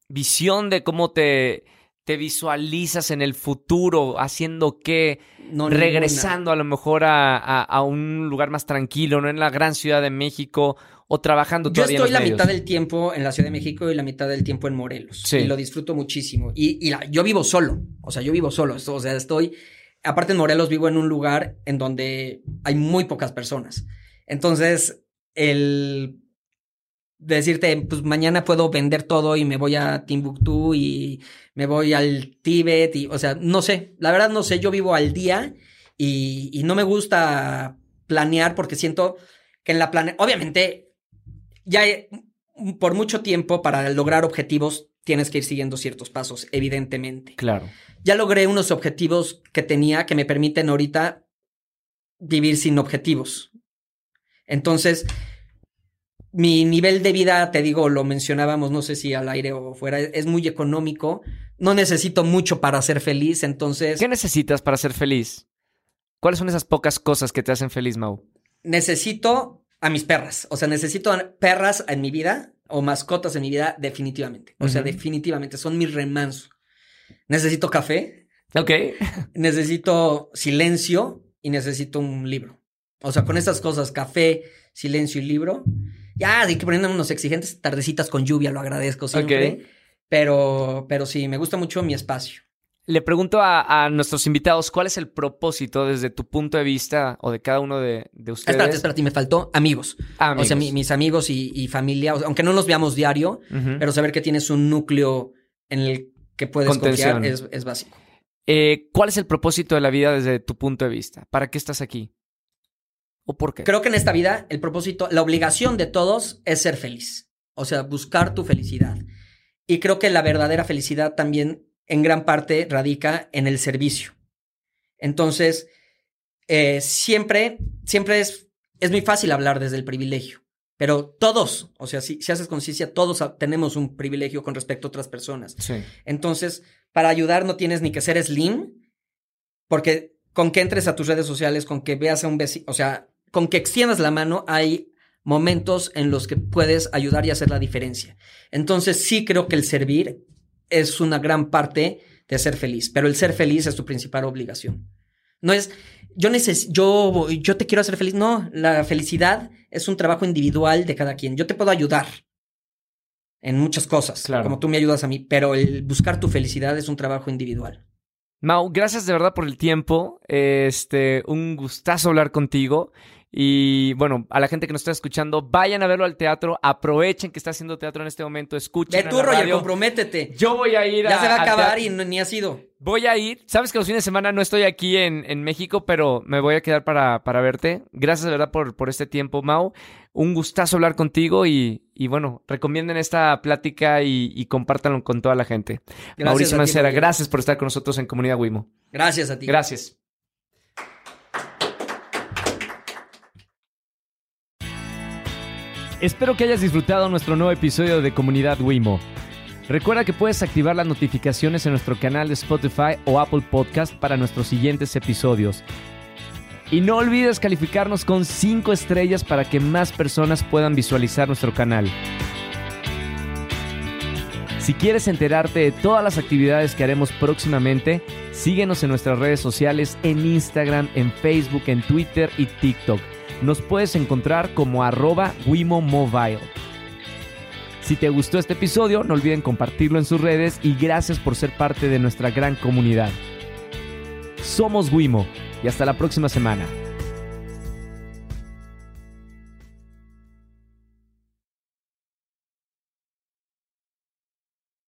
visión de cómo te, te visualizas en el futuro haciendo qué? Regresando a lo mejor a, a, un lugar más tranquilo, no en la gran ciudad de México o trabajando todavía Yo estoy la mitad del tiempo en la Ciudad de México y la mitad del tiempo en Morelos. Sí. Y lo disfruto muchísimo. Y, y yo vivo solo. O sea, yo vivo solo. O sea, estoy. Aparte en Morelos vivo en un lugar en donde hay muy pocas personas. Entonces, el decirte, pues mañana puedo vender todo y me voy a Timbuktu y me voy al Tíbet y, o sea, no sé, la verdad no sé, yo vivo al día y, y no me gusta planear porque siento que en la plane... Obviamente, ya por mucho tiempo para lograr objetivos tienes que ir siguiendo ciertos pasos, evidentemente. Claro. Ya logré unos objetivos que tenía que me permiten ahorita vivir sin objetivos. Entonces, mi nivel de vida, te digo, lo mencionábamos, no sé si al aire o fuera, es muy económico. No necesito mucho para ser feliz, entonces. ¿Qué necesitas para ser feliz? ¿Cuáles son esas pocas cosas que te hacen feliz, Mau? Necesito a mis perras. O sea, necesito perras en mi vida o mascotas en mi vida definitivamente. O sea, definitivamente. Son mi remanso. Necesito café. Ok. necesito silencio y necesito un libro. O sea, con esas cosas, café, silencio y libro. Ya, hay que poner unos exigentes tardecitas con lluvia, lo agradezco siempre. Pero, pero sí, me gusta mucho mi espacio. Le pregunto a, nuestros invitados, ¿cuál es el propósito desde tu punto de vista o de cada uno de, ustedes? Espérate, espérate, me faltó amigos. O sea, mis amigos y, familia, aunque no nos veamos diario, pero saber que tienes un núcleo en el que puedes confiar es, básico. Eh, ¿Cuál es el propósito de la vida desde tu punto de vista? ¿Para qué estás aquí? ¿O por qué? Creo que en esta vida el propósito, la obligación de todos es ser feliz. O sea, buscar tu felicidad. Y creo que la verdadera felicidad también en gran parte radica en el servicio. Entonces, eh, siempre, siempre es, es muy fácil hablar desde el privilegio, Pero todos, o sea, si, si haces conciencia, todos tenemos un privilegio con respecto a otras personas. Sí. Entonces, para ayudar no tienes ni que ser slim, porque con que entres a tus redes sociales, con que veas a un vecino, o sea, con que extiendas la mano, hay momentos en los que puedes ayudar y hacer la diferencia. Entonces, sí creo que el servir es una gran parte de ser feliz, pero el ser feliz es tu principal obligación. No es, yo necesito, yo, yo te quiero hacer feliz. No, la felicidad es un trabajo individual de cada quien. Yo te puedo ayudar en muchas cosas, Claro. como tú me ayudas a mí, pero el buscar tu felicidad es un trabajo individual. Mau, gracias de verdad por el tiempo. Este, un gustazo hablar contigo. Y bueno, a la gente que nos está escuchando, vayan a verlo al teatro, aprovechen que está haciendo teatro en este momento, escuchen. Ve tú, Roger, comprométete. Yo voy a ir Ya a- se va a acabar y no- ni has ido. Voy a ir. Sabes que los fines de semana no estoy aquí en, en México, pero me voy a quedar para, para verte. Gracias de verdad por, por este tiempo, Mau. Un gustazo hablar contigo y, y bueno, recomienden esta plática y, y compártanlo con toda la gente. Gracias Mauricio Mancera, gracias por estar con nosotros en Comunidad Wimo. Gracias a ti. Gracias. Espero que hayas disfrutado nuestro nuevo episodio de Comunidad Wimo. Recuerda que puedes activar las notificaciones en nuestro canal de Spotify o Apple Podcast para nuestros siguientes episodios. Y no olvides calificarnos con 5 estrellas para que más personas puedan visualizar nuestro canal. Si quieres enterarte de todas las actividades que haremos próximamente, síguenos en nuestras redes sociales en Instagram, en Facebook, en Twitter y TikTok. Nos puedes encontrar como arroba Wimo Mobile. Si te gustó este episodio, no olviden compartirlo en sus redes y gracias por ser parte de nuestra gran comunidad. Somos Wimo y hasta la próxima semana.